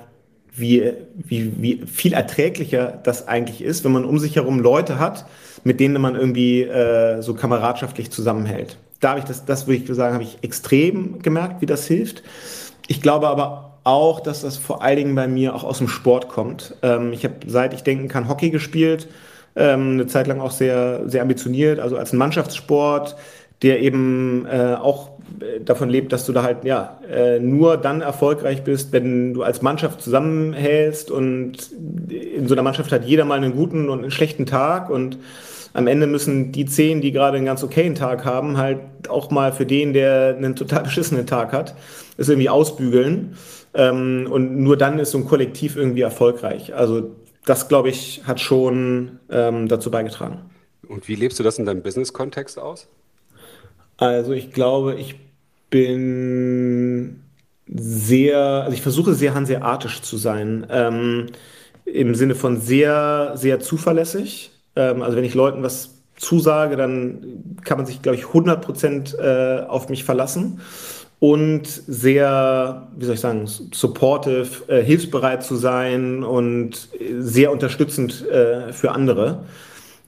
wie, wie, wie viel erträglicher das eigentlich ist, wenn man um sich herum Leute hat, mit denen man irgendwie äh, so kameradschaftlich zusammenhält. Da habe ich das, das würde ich sagen, habe ich extrem gemerkt, wie das hilft. Ich glaube aber auch, dass das vor allen Dingen bei mir auch aus dem Sport kommt. Ähm, ich habe, seit ich denken kann, Hockey gespielt, ähm, eine Zeit lang auch sehr, sehr ambitioniert, also als Mannschaftssport, der eben äh, auch davon lebt, dass du da halt ja äh, nur dann erfolgreich bist, wenn du als Mannschaft zusammenhältst und in so einer Mannschaft hat jeder mal einen guten und einen schlechten Tag und am Ende müssen die zehn, die gerade einen ganz okayen Tag haben, halt auch mal für den, der einen total beschissenen Tag hat, es irgendwie ausbügeln. Ähm, und nur dann ist so ein Kollektiv irgendwie erfolgreich. Also das, glaube ich, hat schon ähm, dazu beigetragen. Und wie lebst du das in deinem Business-Kontext aus? Also ich glaube, ich bin sehr, also ich versuche sehr hanseatisch zu sein. Ähm, Im Sinne von sehr, sehr zuverlässig. Ähm, also wenn ich Leuten was zusage, dann kann man sich, glaube ich, 100% äh, auf mich verlassen. Und sehr, wie soll ich sagen, supportive, äh, hilfsbereit zu sein und sehr unterstützend äh, für andere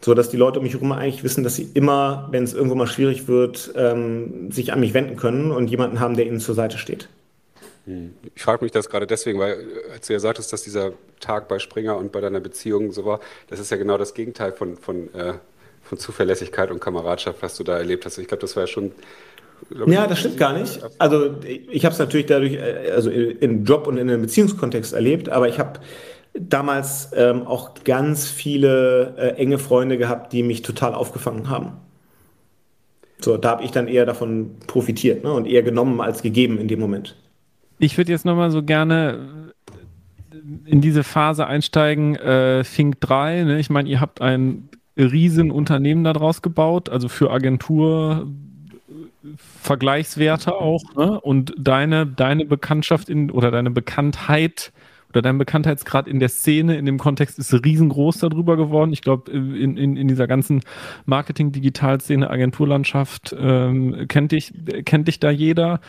so dass die Leute um mich herum eigentlich wissen, dass sie immer, wenn es irgendwo mal schwierig wird, ähm, sich an mich wenden können und jemanden haben, der ihnen zur Seite steht. Hm. Ich frage mich das gerade deswegen, weil als du ja sagtest, dass dieser Tag bei Springer und bei deiner Beziehung so war, das ist ja genau das Gegenteil von, von, äh, von Zuverlässigkeit und Kameradschaft, was du da erlebt hast. Ich glaube, das war ja schon ja, das stimmt gar nicht. Also ich habe es natürlich dadurch, äh, also im Job und in einem Beziehungskontext erlebt, aber ich habe damals ähm, auch ganz viele äh, enge Freunde gehabt, die mich total aufgefangen haben. So, da habe ich dann eher davon profitiert ne, und eher genommen als gegeben in dem Moment. Ich würde jetzt nochmal so gerne in diese Phase einsteigen, äh, Fink 3. Ne? Ich meine, ihr habt ein riesen Unternehmen daraus gebaut, also für Agentur, Vergleichswerte auch. Ne? Und deine, deine Bekanntschaft in, oder deine Bekanntheit oder dein Bekanntheitsgrad in der Szene, in dem Kontext ist riesengroß darüber geworden. Ich glaube, in, in, in dieser ganzen Marketing-Digital-Szene, Agenturlandschaft ähm, kennt, dich, kennt dich da jeder.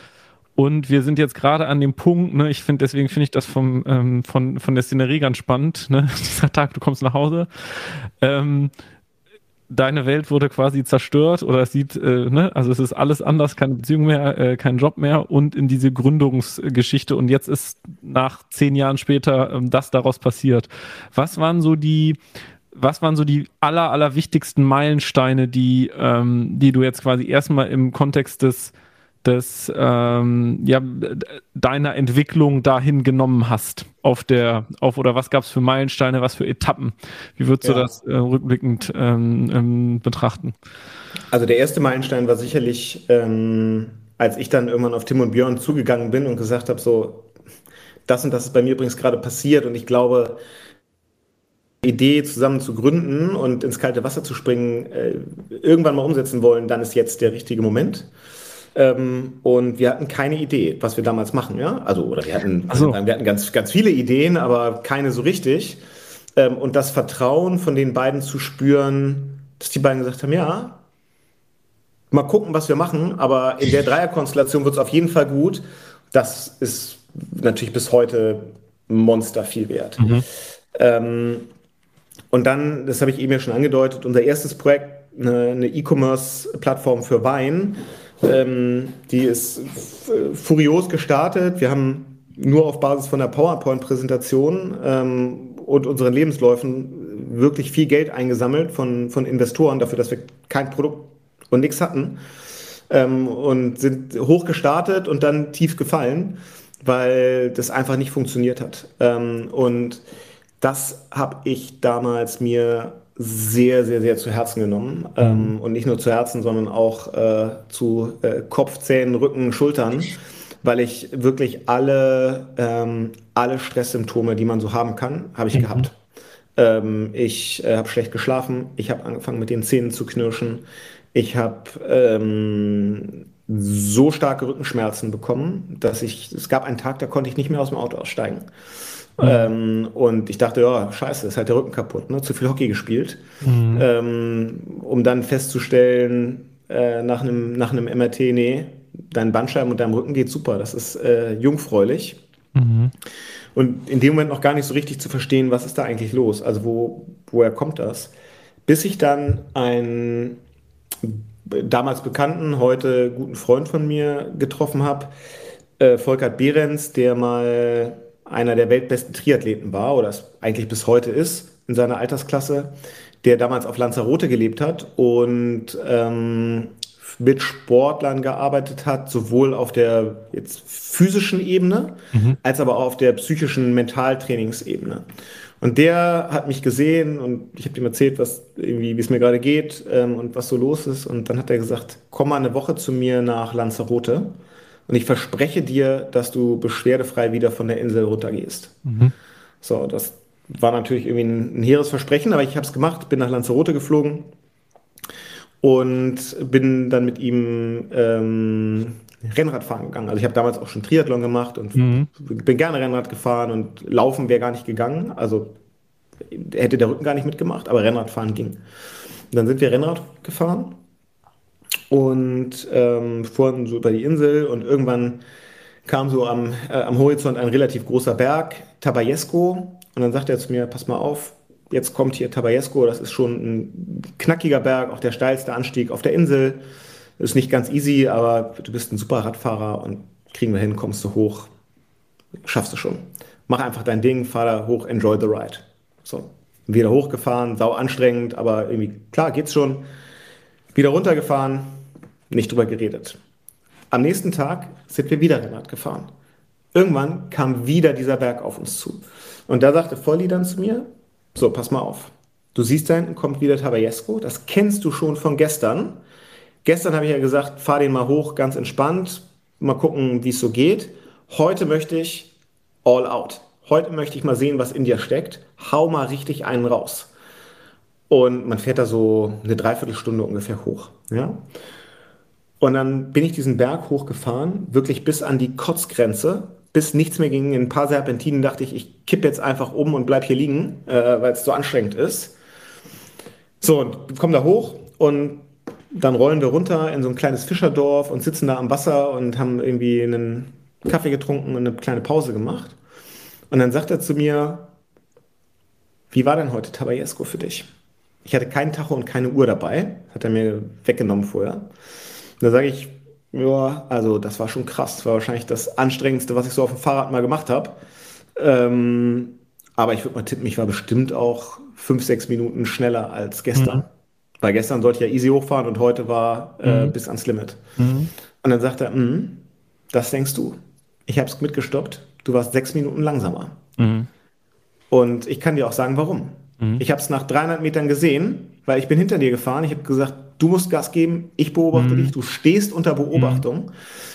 Und wir sind jetzt gerade an dem Punkt, ne, ich finde, deswegen finde ich das vom, ähm, von, von der Szenerie ganz spannend, ne? dieser Tag, du kommst nach Hause. Ähm, deine Welt wurde quasi zerstört oder es sieht, äh, ne, also es ist alles anders, keine Beziehung mehr, äh, kein Job mehr und in diese Gründungsgeschichte und jetzt ist nach zehn Jahren später ähm, das daraus passiert. Was waren so die, was waren so die aller, aller wichtigsten Meilensteine, die, ähm, die du jetzt quasi erstmal im Kontext des des ähm, ja deiner Entwicklung dahin genommen hast auf der auf oder was gab es für Meilensteine, was für Etappen? Wie würdest ja. du das äh, rückblickend ähm, ähm, betrachten? Also der erste Meilenstein war sicherlich, ähm, als ich dann irgendwann auf Tim und Björn zugegangen bin und gesagt habe, so das und das ist bei mir übrigens gerade passiert und ich glaube Idee zusammen zu gründen und ins kalte Wasser zu springen, äh, irgendwann mal umsetzen wollen, dann ist jetzt der richtige Moment. Ähm, und wir hatten keine Idee, was wir damals machen, ja. Also, oder wir hatten, so. wir hatten ganz, ganz viele Ideen, aber keine so richtig. Ähm, und das Vertrauen von den beiden zu spüren, dass die beiden gesagt haben, ja, mal gucken, was wir machen, aber in der Dreierkonstellation wird es auf jeden Fall gut. Das ist natürlich bis heute Monster viel wert. Mhm. Ähm, und dann, das habe ich eben ja schon angedeutet, unser erstes Projekt, eine E-Commerce-Plattform für Wein, ähm, die ist furios gestartet. Wir haben nur auf Basis von der PowerPoint-Präsentation ähm, und unseren Lebensläufen wirklich viel Geld eingesammelt von, von Investoren dafür, dass wir kein Produkt und nichts hatten. Ähm, und sind hoch gestartet und dann tief gefallen, weil das einfach nicht funktioniert hat. Ähm, und das habe ich damals mir sehr, sehr, sehr zu Herzen genommen. Ähm, und nicht nur zu Herzen, sondern auch äh, zu äh, Kopf, Zähnen, Rücken, Schultern, weil ich wirklich alle, ähm, alle Stresssymptome, die man so haben kann, habe ich mhm. gehabt. Ähm, ich äh, habe schlecht geschlafen, ich habe angefangen mit den Zähnen zu knirschen, ich habe ähm, so starke Rückenschmerzen bekommen, dass ich, es gab einen Tag, da konnte ich nicht mehr aus dem Auto aussteigen. Mhm. Ähm, und ich dachte, ja, scheiße, ist halt der Rücken kaputt, ne? zu viel Hockey gespielt. Mhm. Ähm, um dann festzustellen, äh, nach, einem, nach einem MRT, nee, dein Bandscheiben und deinem Rücken geht super, das ist äh, jungfräulich. Mhm. Und in dem Moment noch gar nicht so richtig zu verstehen, was ist da eigentlich los? Also wo, woher kommt das? Bis ich dann einen damals Bekannten, heute guten Freund von mir getroffen habe, äh, Volkert Behrens, der mal einer der weltbesten Triathleten war oder es eigentlich bis heute ist in seiner Altersklasse, der damals auf Lanzarote gelebt hat und ähm, mit Sportlern gearbeitet hat, sowohl auf der jetzt physischen Ebene mhm. als aber auch auf der psychischen Mentaltrainingsebene. Und der hat mich gesehen und ich habe ihm erzählt, was irgendwie, wie es mir gerade geht ähm, und was so los ist. Und dann hat er gesagt, komm mal eine Woche zu mir nach Lanzarote und ich verspreche dir, dass du beschwerdefrei wieder von der Insel runtergehst. Mhm. So, das war natürlich irgendwie ein, ein hehres Versprechen, aber ich habe es gemacht, bin nach Lanzarote geflogen und bin dann mit ihm ähm, Rennradfahren gegangen. Also ich habe damals auch schon Triathlon gemacht und mhm. bin gerne Rennrad gefahren und Laufen wäre gar nicht gegangen. Also hätte der Rücken gar nicht mitgemacht, aber Rennradfahren ging. Und dann sind wir Rennrad gefahren und ähm, fuhren so über die Insel und irgendwann kam so am, äh, am Horizont ein relativ großer Berg, Tabayesco. Und dann sagt er zu mir, pass mal auf, jetzt kommt hier Tabayesco, das ist schon ein knackiger Berg, auch der steilste Anstieg auf der Insel. Ist nicht ganz easy, aber du bist ein super Radfahrer und kriegen wir hin, kommst du hoch, schaffst du schon. Mach einfach dein Ding, fahr da hoch, enjoy the ride. So, wieder hochgefahren, sau anstrengend, aber irgendwie, klar, geht's schon. Wieder runtergefahren, nicht drüber geredet. Am nächsten Tag sind wir wieder Rennrad gefahren. Irgendwann kam wieder dieser Berg auf uns zu. Und da sagte Volli dann zu mir, so, pass mal auf. Du siehst da hinten kommt wieder Tabayesco, das kennst du schon von gestern. Gestern habe ich ja gesagt, fahr den mal hoch, ganz entspannt, mal gucken, wie es so geht. Heute möchte ich all out. Heute möchte ich mal sehen, was in dir steckt. Hau mal richtig einen raus. Und man fährt da so eine Dreiviertelstunde ungefähr hoch. Ja? Und dann bin ich diesen Berg hochgefahren, wirklich bis an die Kotzgrenze, bis nichts mehr ging. In ein paar Serpentinen dachte ich, ich kippe jetzt einfach um und bleib hier liegen, äh, weil es so anstrengend ist. So, und komme da hoch und dann rollen wir runter in so ein kleines Fischerdorf und sitzen da am Wasser und haben irgendwie einen Kaffee getrunken und eine kleine Pause gemacht. Und dann sagt er zu mir, wie war denn heute Tabayesco für dich? Ich hatte keinen Tacho und keine Uhr dabei, hat er mir weggenommen vorher. Und da sage ich, ja, also das war schon krass. Das war wahrscheinlich das anstrengendste, was ich so auf dem Fahrrad mal gemacht habe. Ähm, aber ich würde mal tippen, ich war bestimmt auch fünf, sechs Minuten schneller als gestern. Mhm. Weil gestern sollte ich ja easy hochfahren und heute war äh, mhm. bis ans Limit. Mhm. Und dann sagt er, mm, das denkst du. Ich habe es mitgestoppt. Du warst sechs Minuten langsamer. Mhm. Und ich kann dir auch sagen, warum. Mhm. Ich habe es nach 300 Metern gesehen, weil ich bin hinter dir gefahren. Ich habe gesagt, du musst Gas geben, ich beobachte mhm. dich. Du stehst unter Beobachtung.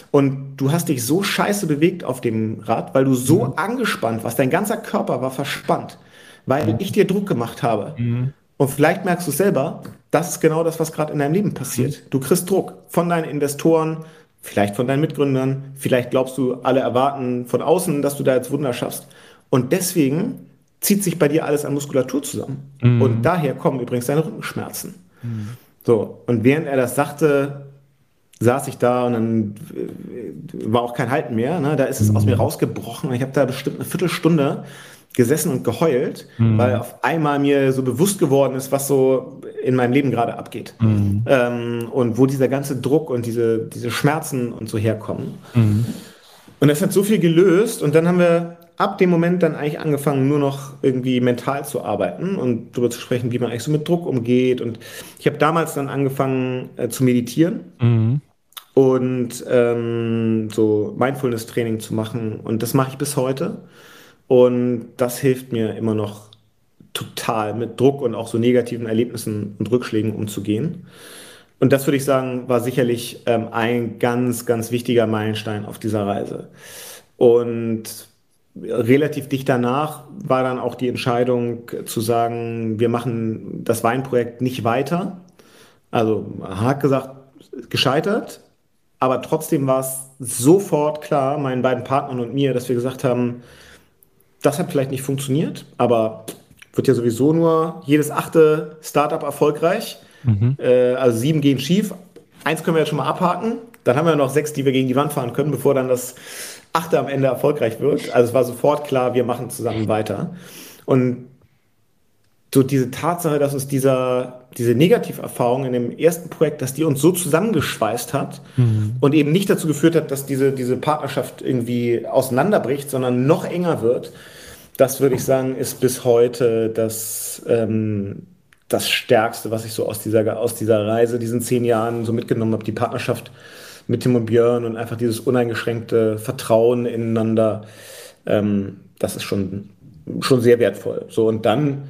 Und du hast dich so scheiße bewegt auf dem Rad, weil du so mhm. angespannt warst. Dein ganzer Körper war verspannt, weil ich dir Druck gemacht habe. Und vielleicht merkst du selber, das ist genau das, was gerade in deinem Leben passiert. Du kriegst Druck von deinen Investoren, vielleicht von deinen Mitgründern, vielleicht glaubst du, alle erwarten von außen, dass du da jetzt Wunder schaffst. Und deswegen zieht sich bei dir alles an Muskulatur zusammen. Mhm. Und daher kommen übrigens deine Rückenschmerzen. Mhm. So, und während er das sagte, saß ich da und dann äh, war auch kein Halten mehr. Ne? Da ist es mhm. aus mir rausgebrochen. Ich habe da bestimmt eine Viertelstunde gesessen und geheult, mhm. weil auf einmal mir so bewusst geworden ist, was so in meinem Leben gerade abgeht. Mhm. Ähm, und wo dieser ganze Druck und diese, diese Schmerzen und so herkommen. Mhm. Und das hat so viel gelöst und dann haben wir ab dem Moment dann eigentlich angefangen, nur noch irgendwie mental zu arbeiten und darüber zu sprechen, wie man eigentlich so mit Druck umgeht. Und ich habe damals dann angefangen äh, zu meditieren mhm. und ähm, so Mindfulness-Training zu machen. Und das mache ich bis heute. Und das hilft mir immer noch total mit Druck und auch so negativen Erlebnissen und Rückschlägen umzugehen. Und das würde ich sagen, war sicherlich ähm, ein ganz, ganz wichtiger Meilenstein auf dieser Reise. Und relativ dicht danach war dann auch die Entscheidung zu sagen, wir machen das Weinprojekt nicht weiter. Also hat gesagt, gescheitert, aber trotzdem war es sofort klar, meinen beiden Partnern und mir, dass wir gesagt haben, das hat vielleicht nicht funktioniert, aber wird ja sowieso nur jedes achte Startup erfolgreich. Mhm. Äh, also sieben gehen schief. Eins können wir jetzt schon mal abhaken. Dann haben wir noch sechs, die wir gegen die Wand fahren können, bevor dann das achte am Ende erfolgreich wird. Also es war sofort klar, wir machen zusammen weiter. Und so diese Tatsache, dass uns dieser, diese Negativerfahrung in dem ersten Projekt, dass die uns so zusammengeschweißt hat mhm. und eben nicht dazu geführt hat, dass diese, diese Partnerschaft irgendwie auseinanderbricht, sondern noch enger wird, das würde ich sagen, ist bis heute das, ähm, das Stärkste, was ich so aus dieser, aus dieser Reise, diesen zehn Jahren so mitgenommen habe, die Partnerschaft mit Tim und Björn und einfach dieses uneingeschränkte Vertrauen ineinander, ähm, das ist schon, schon sehr wertvoll. So, und dann,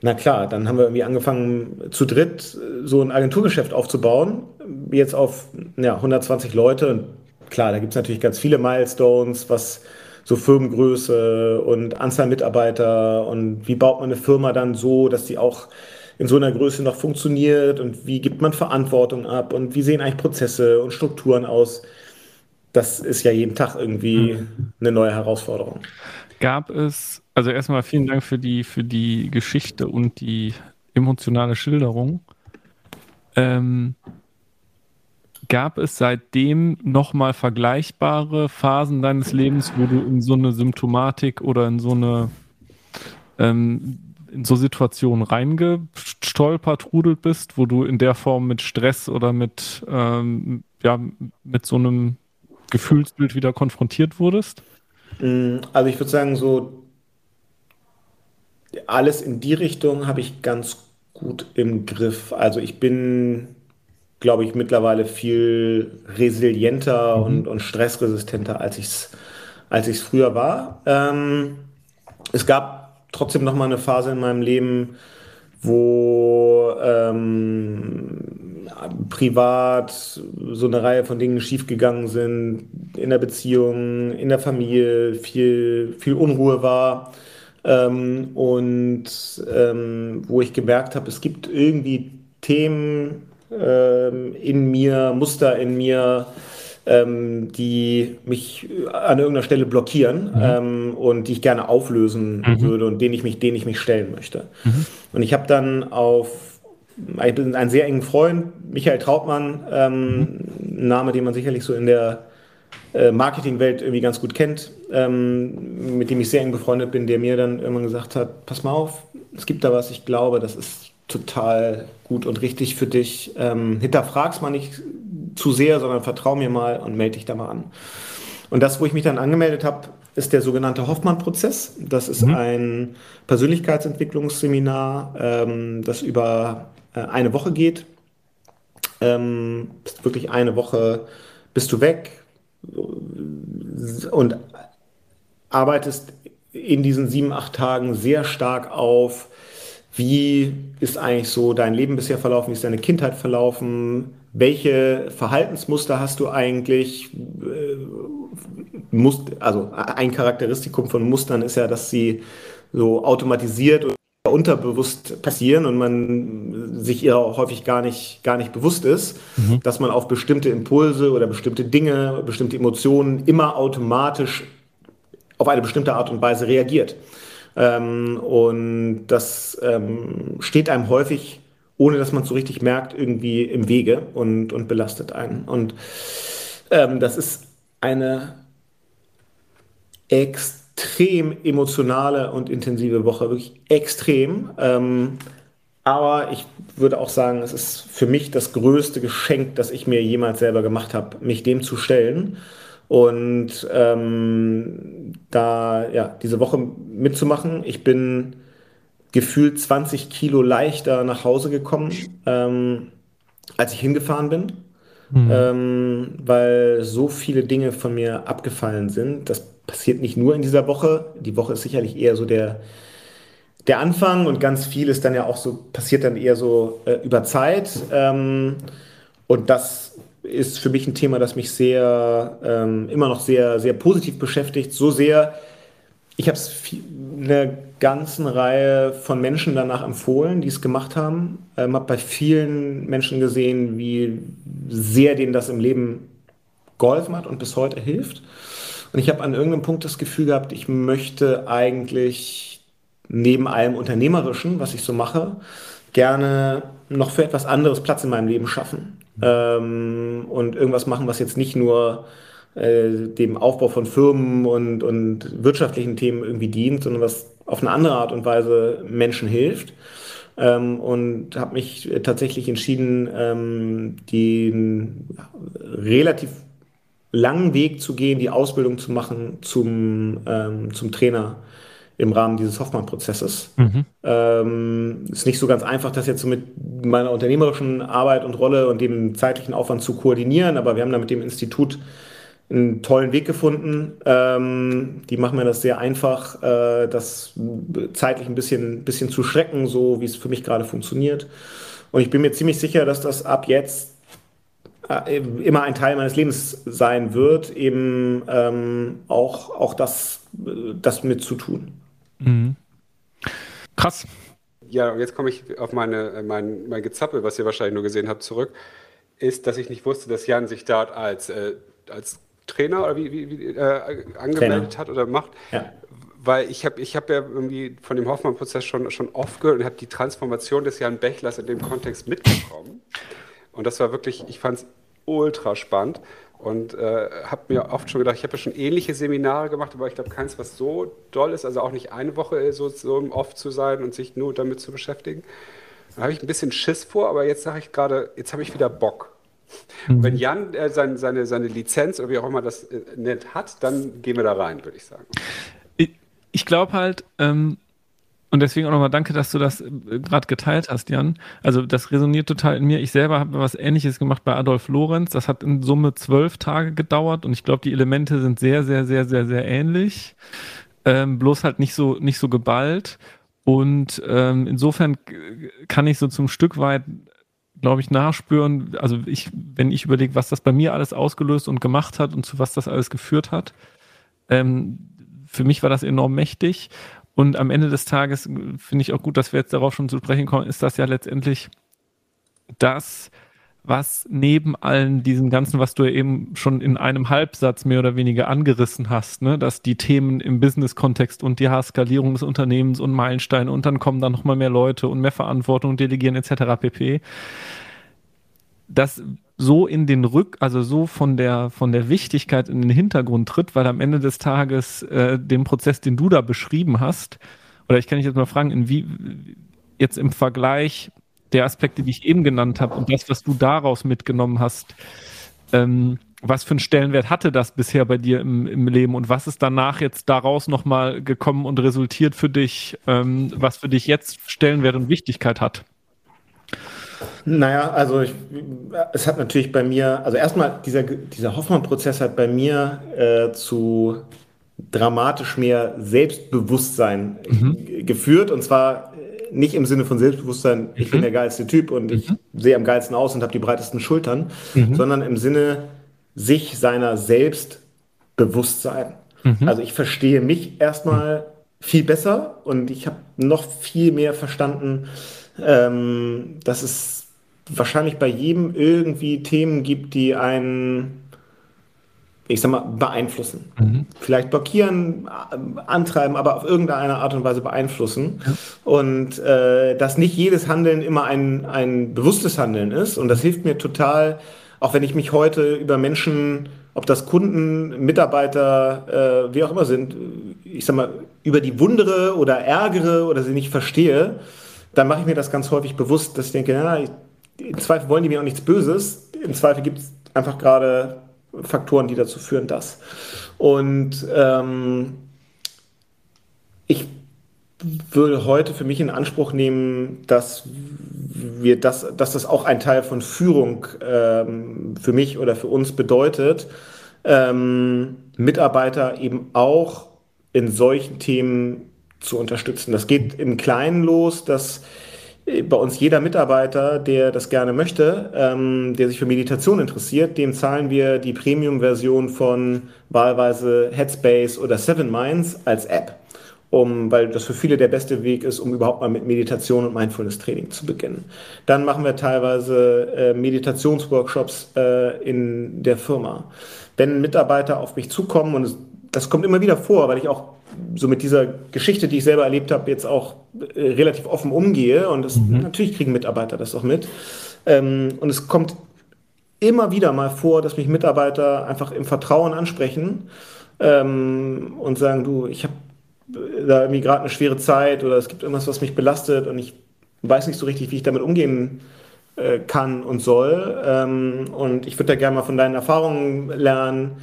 na klar, dann haben wir irgendwie angefangen, zu dritt so ein Agenturgeschäft aufzubauen, jetzt auf ja, 120 Leute. Und klar, da gibt es natürlich ganz viele Milestones, was so Firmengröße und Anzahl Mitarbeiter und wie baut man eine Firma dann so, dass die auch in so einer Größe noch funktioniert und wie gibt man Verantwortung ab und wie sehen eigentlich Prozesse und Strukturen aus. Das ist ja jeden Tag irgendwie mhm. eine neue Herausforderung. Gab es, also erstmal vielen Dank für die, für die Geschichte und die emotionale Schilderung. Ähm, gab es seitdem nochmal vergleichbare Phasen deines Lebens, wo du in so eine Symptomatik oder in so eine ähm, in so Situationen reingestolpert, rudelt bist, wo du in der Form mit Stress oder mit, ähm, ja, mit so einem Gefühlsbild wieder konfrontiert wurdest? Mm, also ich würde sagen, so alles in die Richtung habe ich ganz gut im Griff. Also ich bin, glaube ich, mittlerweile viel resilienter mhm. und, und stressresistenter, als ich es als ich's früher war. Ähm, es gab trotzdem noch mal eine Phase in meinem Leben, wo ähm, privat so eine Reihe von Dingen schiefgegangen sind, in der Beziehung, in der Familie viel, viel Unruhe war. Ähm, und ähm, wo ich gemerkt habe, es gibt irgendwie Themen ähm, in mir, Muster in mir, ähm, die mich an irgendeiner Stelle blockieren mhm. ähm, und die ich gerne auflösen mhm. würde und denen ich mich, denen ich mich stellen möchte. Mhm. Und ich habe dann auf einen sehr engen Freund, Michael Trautmann, ähm, mhm. Name, den man sicherlich so in der äh, Marketingwelt irgendwie ganz gut kennt, ähm, mit dem ich sehr eng befreundet bin, der mir dann irgendwann gesagt hat, pass mal auf, es gibt da was, ich glaube, das ist total gut und richtig für dich. Ähm, hinterfrag's mal nicht zu sehr, sondern vertrau mir mal und melde dich da mal an. Und das, wo ich mich dann angemeldet habe, ist der sogenannte Hoffmann-Prozess. Das ist mhm. ein Persönlichkeitsentwicklungsseminar, ähm, das über äh, eine Woche geht. Ähm, bist wirklich eine Woche bist du weg und arbeitest in diesen sieben, acht Tagen sehr stark auf, wie ist eigentlich so dein Leben bisher verlaufen, wie ist deine Kindheit verlaufen, welche Verhaltensmuster hast du eigentlich? Äh, also ein Charakteristikum von Mustern ist ja, dass sie so automatisiert und unterbewusst passieren und man sich ihrer häufig gar nicht, gar nicht bewusst ist, mhm. dass man auf bestimmte Impulse oder bestimmte Dinge, bestimmte Emotionen immer automatisch auf eine bestimmte Art und Weise reagiert. Ähm, und das ähm, steht einem häufig, ohne dass man es so richtig merkt, irgendwie im Wege und, und belastet einen. Und ähm, das ist eine extrem emotionale und intensive Woche, wirklich extrem. Ähm, aber ich würde auch sagen, es ist für mich das größte Geschenk, das ich mir jemals selber gemacht habe, mich dem zu stellen und ähm, da ja diese Woche mitzumachen. Ich bin gefühlt 20 Kilo leichter nach Hause gekommen, ähm, als ich hingefahren bin mhm. ähm, weil so viele Dinge von mir abgefallen sind. Das passiert nicht nur in dieser Woche. Die Woche ist sicherlich eher so der, der Anfang und ganz viel ist dann ja auch so, passiert dann eher so äh, über Zeit. Ähm, und das ist für mich ein Thema, das mich sehr, ähm, immer noch sehr, sehr positiv beschäftigt. So sehr, ich habe es eine ganzen Reihe von Menschen danach empfohlen, die es gemacht haben. Ähm, habe bei vielen Menschen gesehen, wie sehr denen das im Leben geholfen hat und bis heute hilft. Und ich habe an irgendeinem Punkt das Gefühl gehabt, ich möchte eigentlich neben allem Unternehmerischen, was ich so mache, gerne noch für etwas anderes Platz in meinem Leben schaffen. Ähm, und irgendwas machen, was jetzt nicht nur äh, dem Aufbau von Firmen und, und wirtschaftlichen Themen irgendwie dient, sondern was auf eine andere Art und Weise Menschen hilft. Ähm, und habe mich tatsächlich entschieden, ähm, den relativ langen Weg zu gehen, die Ausbildung zu machen zum, ähm, zum Trainer im Rahmen dieses Hoffmann-Prozesses. Mhm. Ähm, ist nicht so ganz einfach, das jetzt so mit meiner unternehmerischen Arbeit und Rolle und dem zeitlichen Aufwand zu koordinieren, aber wir haben da mit dem Institut einen tollen Weg gefunden. Ähm, die machen mir das sehr einfach, äh, das zeitlich ein bisschen, bisschen zu schrecken, so wie es für mich gerade funktioniert. Und ich bin mir ziemlich sicher, dass das ab jetzt äh, immer ein Teil meines Lebens sein wird, eben ähm, auch, auch das, das mit zu tun. Mhm. Krass. Ja, und jetzt komme ich auf meine, mein, mein Gezappel, was ihr wahrscheinlich nur gesehen habt, zurück. Ist, dass ich nicht wusste, dass Jan sich dort als, äh, als Trainer oder wie, wie, wie äh, angemeldet Trainer. hat oder macht. Ja. Weil ich habe ich hab ja irgendwie von dem Hoffmann-Prozess schon, schon oft gehört und habe die Transformation des Jan Bechlers in dem Kontext mitbekommen. Und das war wirklich, ich fand es ultra spannend und äh, habe mir oft schon gedacht, ich habe ja schon ähnliche Seminare gemacht, aber ich glaube keins, was so doll ist, also auch nicht eine Woche so, so im Off zu sein und sich nur damit zu beschäftigen. Da habe ich ein bisschen Schiss vor, aber jetzt sage ich gerade, jetzt habe ich wieder Bock. Mhm. Wenn Jan äh, sein, seine, seine Lizenz oder wie auch immer das äh, nennt hat, dann gehen wir da rein, würde ich sagen. Ich, ich glaube halt, ähm, und deswegen auch nochmal danke, dass du das äh, gerade geteilt hast, Jan. Also das resoniert total in mir. Ich selber habe was Ähnliches gemacht bei Adolf Lorenz. Das hat in Summe zwölf Tage gedauert und ich glaube, die Elemente sind sehr, sehr, sehr, sehr, sehr ähnlich. Ähm, bloß halt nicht so, nicht so geballt. Und ähm, insofern kann ich so zum Stück weit glaube ich, nachspüren. Also ich, wenn ich überlege, was das bei mir alles ausgelöst und gemacht hat und zu was das alles geführt hat, ähm, für mich war das enorm mächtig. Und am Ende des Tages finde ich auch gut, dass wir jetzt darauf schon zu sprechen kommen, ist das ja letztendlich das, was neben allen diesen ganzen, was du ja eben schon in einem Halbsatz mehr oder weniger angerissen hast, ne, dass die Themen im Business-Kontext und die Skalierung des Unternehmens und Meilensteine und dann kommen dann nochmal mehr Leute und mehr Verantwortung, delegieren etc. pp. Das so in den Rück, also so von der von der Wichtigkeit in den Hintergrund tritt, weil am Ende des Tages äh, den Prozess, den du da beschrieben hast, oder ich kann dich jetzt mal fragen, in wie jetzt im Vergleich der Aspekte, die ich eben genannt habe und das, was du daraus mitgenommen hast, ähm, was für einen Stellenwert hatte das bisher bei dir im, im Leben und was ist danach jetzt daraus nochmal gekommen und resultiert für dich, ähm, was für dich jetzt Stellenwert und Wichtigkeit hat? Naja, also ich, es hat natürlich bei mir, also erstmal dieser, dieser Hoffmann-Prozess hat bei mir äh, zu dramatisch mehr Selbstbewusstsein mhm. geführt und zwar nicht im Sinne von Selbstbewusstsein, ich mhm. bin der geilste Typ und ich mhm. sehe am geilsten aus und habe die breitesten Schultern, mhm. sondern im Sinne sich seiner selbst Bewusstsein. Mhm. Also ich verstehe mich erstmal viel besser und ich habe noch viel mehr verstanden, ähm, dass es wahrscheinlich bei jedem irgendwie Themen gibt, die einen, ich sag mal, beeinflussen. Mhm. Vielleicht blockieren, antreiben, aber auf irgendeine Art und Weise beeinflussen. Ja. Und äh, dass nicht jedes Handeln immer ein, ein bewusstes Handeln ist. Und das hilft mir total, auch wenn ich mich heute über Menschen, ob das Kunden, Mitarbeiter, äh, wie auch immer sind, ich sag mal, über die wundere oder ärgere oder sie nicht verstehe, dann mache ich mir das ganz häufig bewusst, dass ich denke, ja, im Zweifel wollen die mir auch nichts Böses. Im Zweifel gibt es einfach gerade Faktoren, die dazu führen, dass. Und ähm, ich würde heute für mich in Anspruch nehmen, dass wir das, dass das auch ein Teil von Führung ähm, für mich oder für uns bedeutet, ähm, Mitarbeiter eben auch in solchen Themen zu unterstützen. Das geht im Kleinen los, dass bei uns jeder Mitarbeiter, der das gerne möchte, ähm, der sich für Meditation interessiert, dem zahlen wir die Premium-Version von wahlweise Headspace oder Seven Minds als App, um, weil das für viele der beste Weg ist, um überhaupt mal mit Meditation und Mindfulness-Training zu beginnen. Dann machen wir teilweise äh, Meditationsworkshops äh, in der Firma. Wenn Mitarbeiter auf mich zukommen und das kommt immer wieder vor, weil ich auch so mit dieser Geschichte, die ich selber erlebt habe, jetzt auch äh, relativ offen umgehe. Und das, mhm. natürlich kriegen Mitarbeiter das auch mit. Ähm, und es kommt immer wieder mal vor, dass mich Mitarbeiter einfach im Vertrauen ansprechen ähm, und sagen, du, ich habe da irgendwie gerade eine schwere Zeit oder es gibt irgendwas, was mich belastet und ich weiß nicht so richtig, wie ich damit umgehen äh, kann und soll. Ähm, und ich würde da gerne mal von deinen Erfahrungen lernen.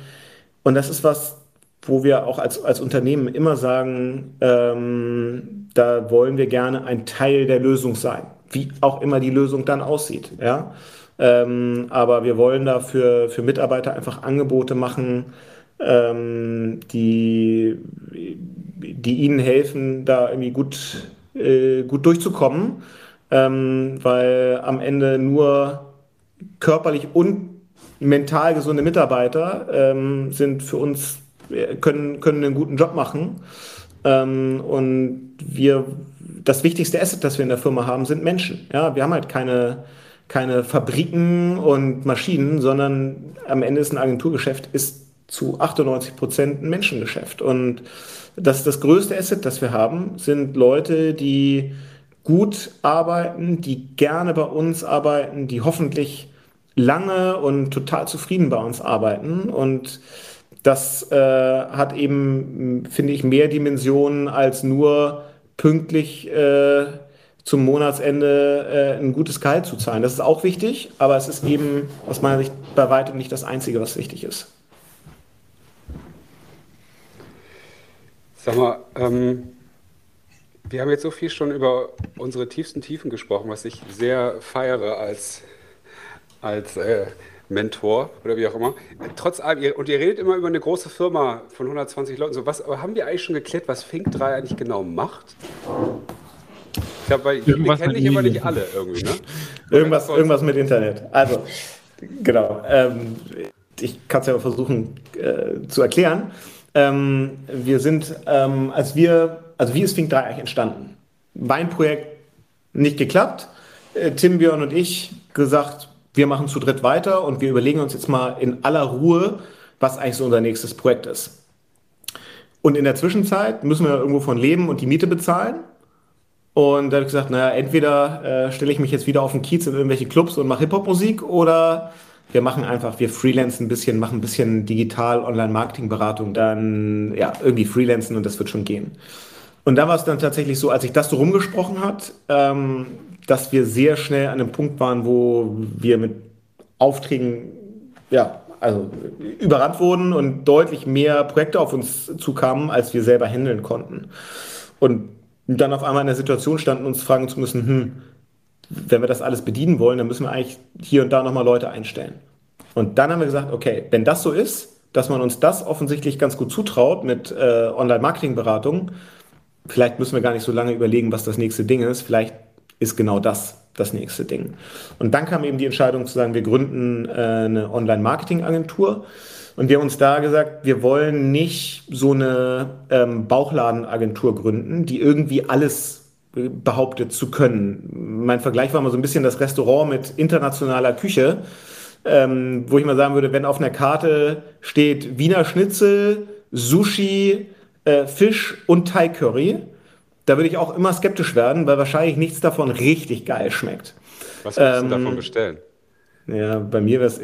Und das ist was, wo wir auch als, als Unternehmen immer sagen, ähm, da wollen wir gerne ein Teil der Lösung sein, wie auch immer die Lösung dann aussieht. Ja? Ähm, aber wir wollen da für, für Mitarbeiter einfach Angebote machen, ähm, die, die ihnen helfen, da irgendwie gut, äh, gut durchzukommen, ähm, weil am Ende nur körperlich und mental gesunde Mitarbeiter ähm, sind für uns können, können einen guten Job machen. Ähm, und wir, das wichtigste Asset, das wir in der Firma haben, sind Menschen. Ja, wir haben halt keine, keine Fabriken und Maschinen, sondern am Ende ist ein Agenturgeschäft ist zu 98 Prozent ein Menschengeschäft. Und das, das größte Asset, das wir haben, sind Leute, die gut arbeiten, die gerne bei uns arbeiten, die hoffentlich lange und total zufrieden bei uns arbeiten. Und das äh, hat eben, finde ich, mehr Dimensionen als nur pünktlich äh, zum Monatsende äh, ein gutes Gehalt zu zahlen. Das ist auch wichtig, aber es ist eben aus meiner Sicht bei weitem nicht das Einzige, was wichtig ist. Sag mal, ähm, wir haben jetzt so viel schon über unsere tiefsten Tiefen gesprochen, was ich sehr feiere als, als äh, Mentor oder wie auch immer. Trotz allem, und ihr redet immer über eine große Firma von 120 Leuten. So, was, aber haben wir eigentlich schon geklärt, was Fink 3 eigentlich genau macht? Ich glaube, weil wir kennen nicht immer nicht alle irgendwie, ne? irgendwas, irgendwas mit Internet. Also, genau. Ähm, ich kann es ja versuchen äh, zu erklären. Ähm, wir sind, ähm, als wir, also wie ist Fink 3 eigentlich entstanden? Weinprojekt nicht geklappt. Äh, Tim, Björn und ich gesagt, wir machen zu dritt weiter und wir überlegen uns jetzt mal in aller Ruhe, was eigentlich so unser nächstes Projekt ist. Und in der Zwischenzeit müssen wir irgendwo von leben und die Miete bezahlen. Und da habe ich gesagt, naja, entweder äh, stelle ich mich jetzt wieder auf den Kiez in irgendwelche Clubs und mache Hip-Hop-Musik oder wir machen einfach, wir freelancen ein bisschen, machen ein bisschen digital Online-Marketing-Beratung, dann ja, irgendwie freelancen und das wird schon gehen. Und da war es dann tatsächlich so, als ich das so rumgesprochen hat, ähm, dass wir sehr schnell an einem Punkt waren, wo wir mit Aufträgen, ja, also überrannt wurden und deutlich mehr Projekte auf uns zukamen, als wir selber handeln konnten. Und dann auf einmal in der Situation standen, uns fragen zu müssen, hm, wenn wir das alles bedienen wollen, dann müssen wir eigentlich hier und da nochmal Leute einstellen. Und dann haben wir gesagt, okay, wenn das so ist, dass man uns das offensichtlich ganz gut zutraut mit äh, Online-Marketing-Beratung, vielleicht müssen wir gar nicht so lange überlegen, was das nächste Ding ist. Vielleicht ist genau das das nächste Ding. Und dann kam eben die Entscheidung zu sagen, wir gründen äh, eine Online-Marketing-Agentur. Und wir haben uns da gesagt, wir wollen nicht so eine ähm, Bauchladenagentur gründen, die irgendwie alles äh, behauptet zu können. Mein Vergleich war mal so ein bisschen das Restaurant mit internationaler Küche, ähm, wo ich mal sagen würde, wenn auf einer Karte steht Wiener Schnitzel, Sushi, äh, Fisch und Thai Curry, da würde ich auch immer skeptisch werden, weil wahrscheinlich nichts davon richtig geil schmeckt. Was würdest ähm, du davon bestellen? Ja, bei mir wäre es,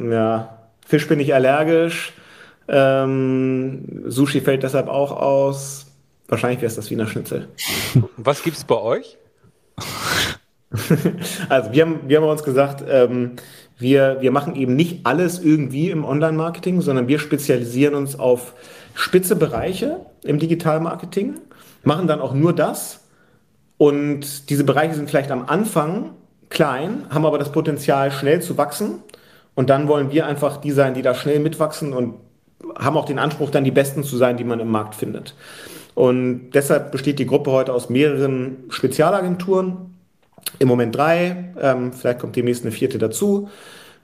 ja, Fisch bin ich allergisch, ähm, Sushi fällt deshalb auch aus. Wahrscheinlich wäre es das Wiener Schnitzel. Was gibt es bei euch? also wir haben, wir haben uns gesagt, ähm, wir, wir machen eben nicht alles irgendwie im Online-Marketing, sondern wir spezialisieren uns auf spitze Bereiche im Digital-Marketing machen dann auch nur das. Und diese Bereiche sind vielleicht am Anfang klein, haben aber das Potenzial, schnell zu wachsen. Und dann wollen wir einfach die sein, die da schnell mitwachsen und haben auch den Anspruch, dann die Besten zu sein, die man im Markt findet. Und deshalb besteht die Gruppe heute aus mehreren Spezialagenturen. Im Moment drei, ähm, vielleicht kommt demnächst eine vierte dazu.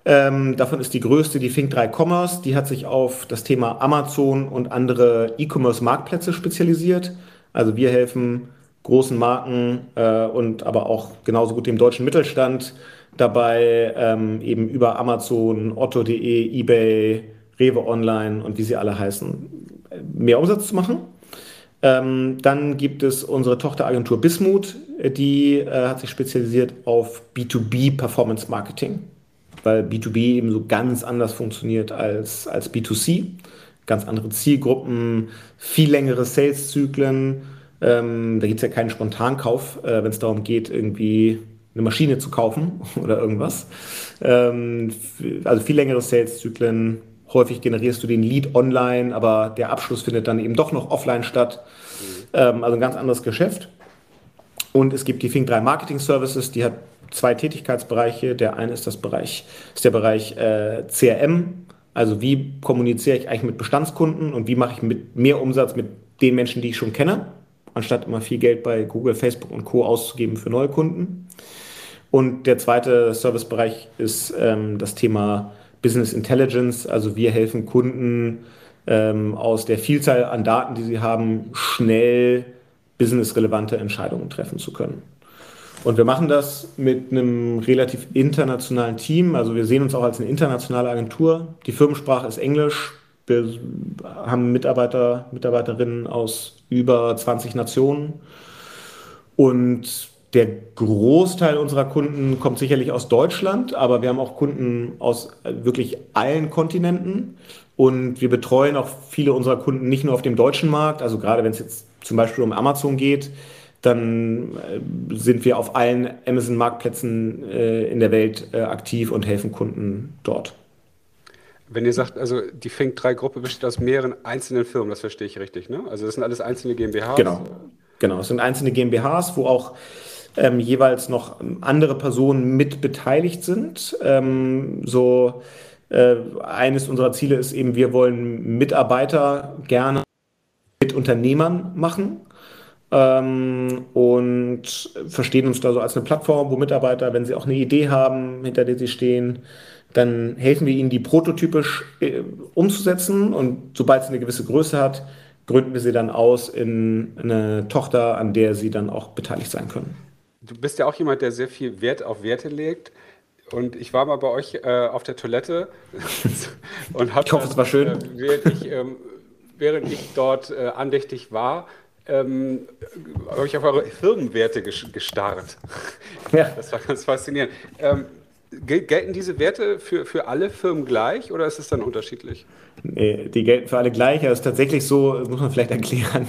Ähm, davon ist die größte die Fink3 Commerce. Die hat sich auf das Thema Amazon und andere E-Commerce-Marktplätze spezialisiert. Also wir helfen großen Marken äh, und aber auch genauso gut dem deutschen Mittelstand dabei, ähm, eben über Amazon, Otto.de, eBay, Rewe Online und wie sie alle heißen, mehr Umsatz zu machen. Ähm, dann gibt es unsere Tochteragentur Bismut, die äh, hat sich spezialisiert auf B2B Performance Marketing, weil B2B eben so ganz anders funktioniert als, als B2C ganz andere Zielgruppen, viel längere Saleszyklen. Ähm, da gibt es ja keinen Spontankauf, äh, wenn es darum geht, irgendwie eine Maschine zu kaufen oder irgendwas. Ähm, also viel längere Saleszyklen. Häufig generierst du den Lead online, aber der Abschluss findet dann eben doch noch offline statt. Ähm, also ein ganz anderes Geschäft. Und es gibt die Fink 3 Marketing Services, die hat zwei Tätigkeitsbereiche. Der eine ist das Bereich, ist der Bereich äh, CRM, also wie kommuniziere ich eigentlich mit Bestandskunden und wie mache ich mit mehr Umsatz mit den Menschen, die ich schon kenne, anstatt immer viel Geld bei Google, Facebook und Co. auszugeben für neue Kunden. Und der zweite Servicebereich ist ähm, das Thema Business Intelligence. Also wir helfen Kunden ähm, aus der Vielzahl an Daten, die sie haben, schnell businessrelevante Entscheidungen treffen zu können. Und wir machen das mit einem relativ internationalen Team. Also wir sehen uns auch als eine internationale Agentur. Die Firmensprache ist Englisch. Wir haben Mitarbeiter, Mitarbeiterinnen aus über 20 Nationen. Und der Großteil unserer Kunden kommt sicherlich aus Deutschland, aber wir haben auch Kunden aus wirklich allen Kontinenten. Und wir betreuen auch viele unserer Kunden nicht nur auf dem deutschen Markt, also gerade wenn es jetzt zum Beispiel um Amazon geht, dann äh, sind wir auf allen Amazon-Marktplätzen äh, in der Welt äh, aktiv und helfen Kunden dort. Wenn ihr sagt, also die Fink 3 Gruppe besteht aus mehreren einzelnen Firmen, das verstehe ich richtig, ne? Also das sind alles einzelne GmbHs? Genau, genau. Es sind einzelne GmbHs, wo auch ähm, jeweils noch andere Personen mit beteiligt sind. Ähm, so äh, eines unserer Ziele ist eben, wir wollen Mitarbeiter gerne mit Unternehmern machen ähm, und verstehen uns da so als eine Plattform, wo Mitarbeiter, wenn sie auch eine Idee haben, hinter der sie stehen, dann helfen wir ihnen, die prototypisch äh, umzusetzen und sobald sie eine gewisse Größe hat, gründen wir sie dann aus in eine Tochter, an der sie dann auch beteiligt sein können. Du bist ja auch jemand, der sehr viel Wert auf Werte legt. Und ich war mal bei euch äh, auf der Toilette und habe. Ich hoffe, es war schön. Äh, während, ich, ähm, während ich dort äh, andächtig war, ähm, habe ich auf eure Firmenwerte gestarrt. Ja. Das war ganz faszinierend. Ähm, gelten diese Werte für, für alle Firmen gleich oder ist es dann unterschiedlich? Nee, die gelten für alle gleich. Es ist tatsächlich so, muss man vielleicht erklären.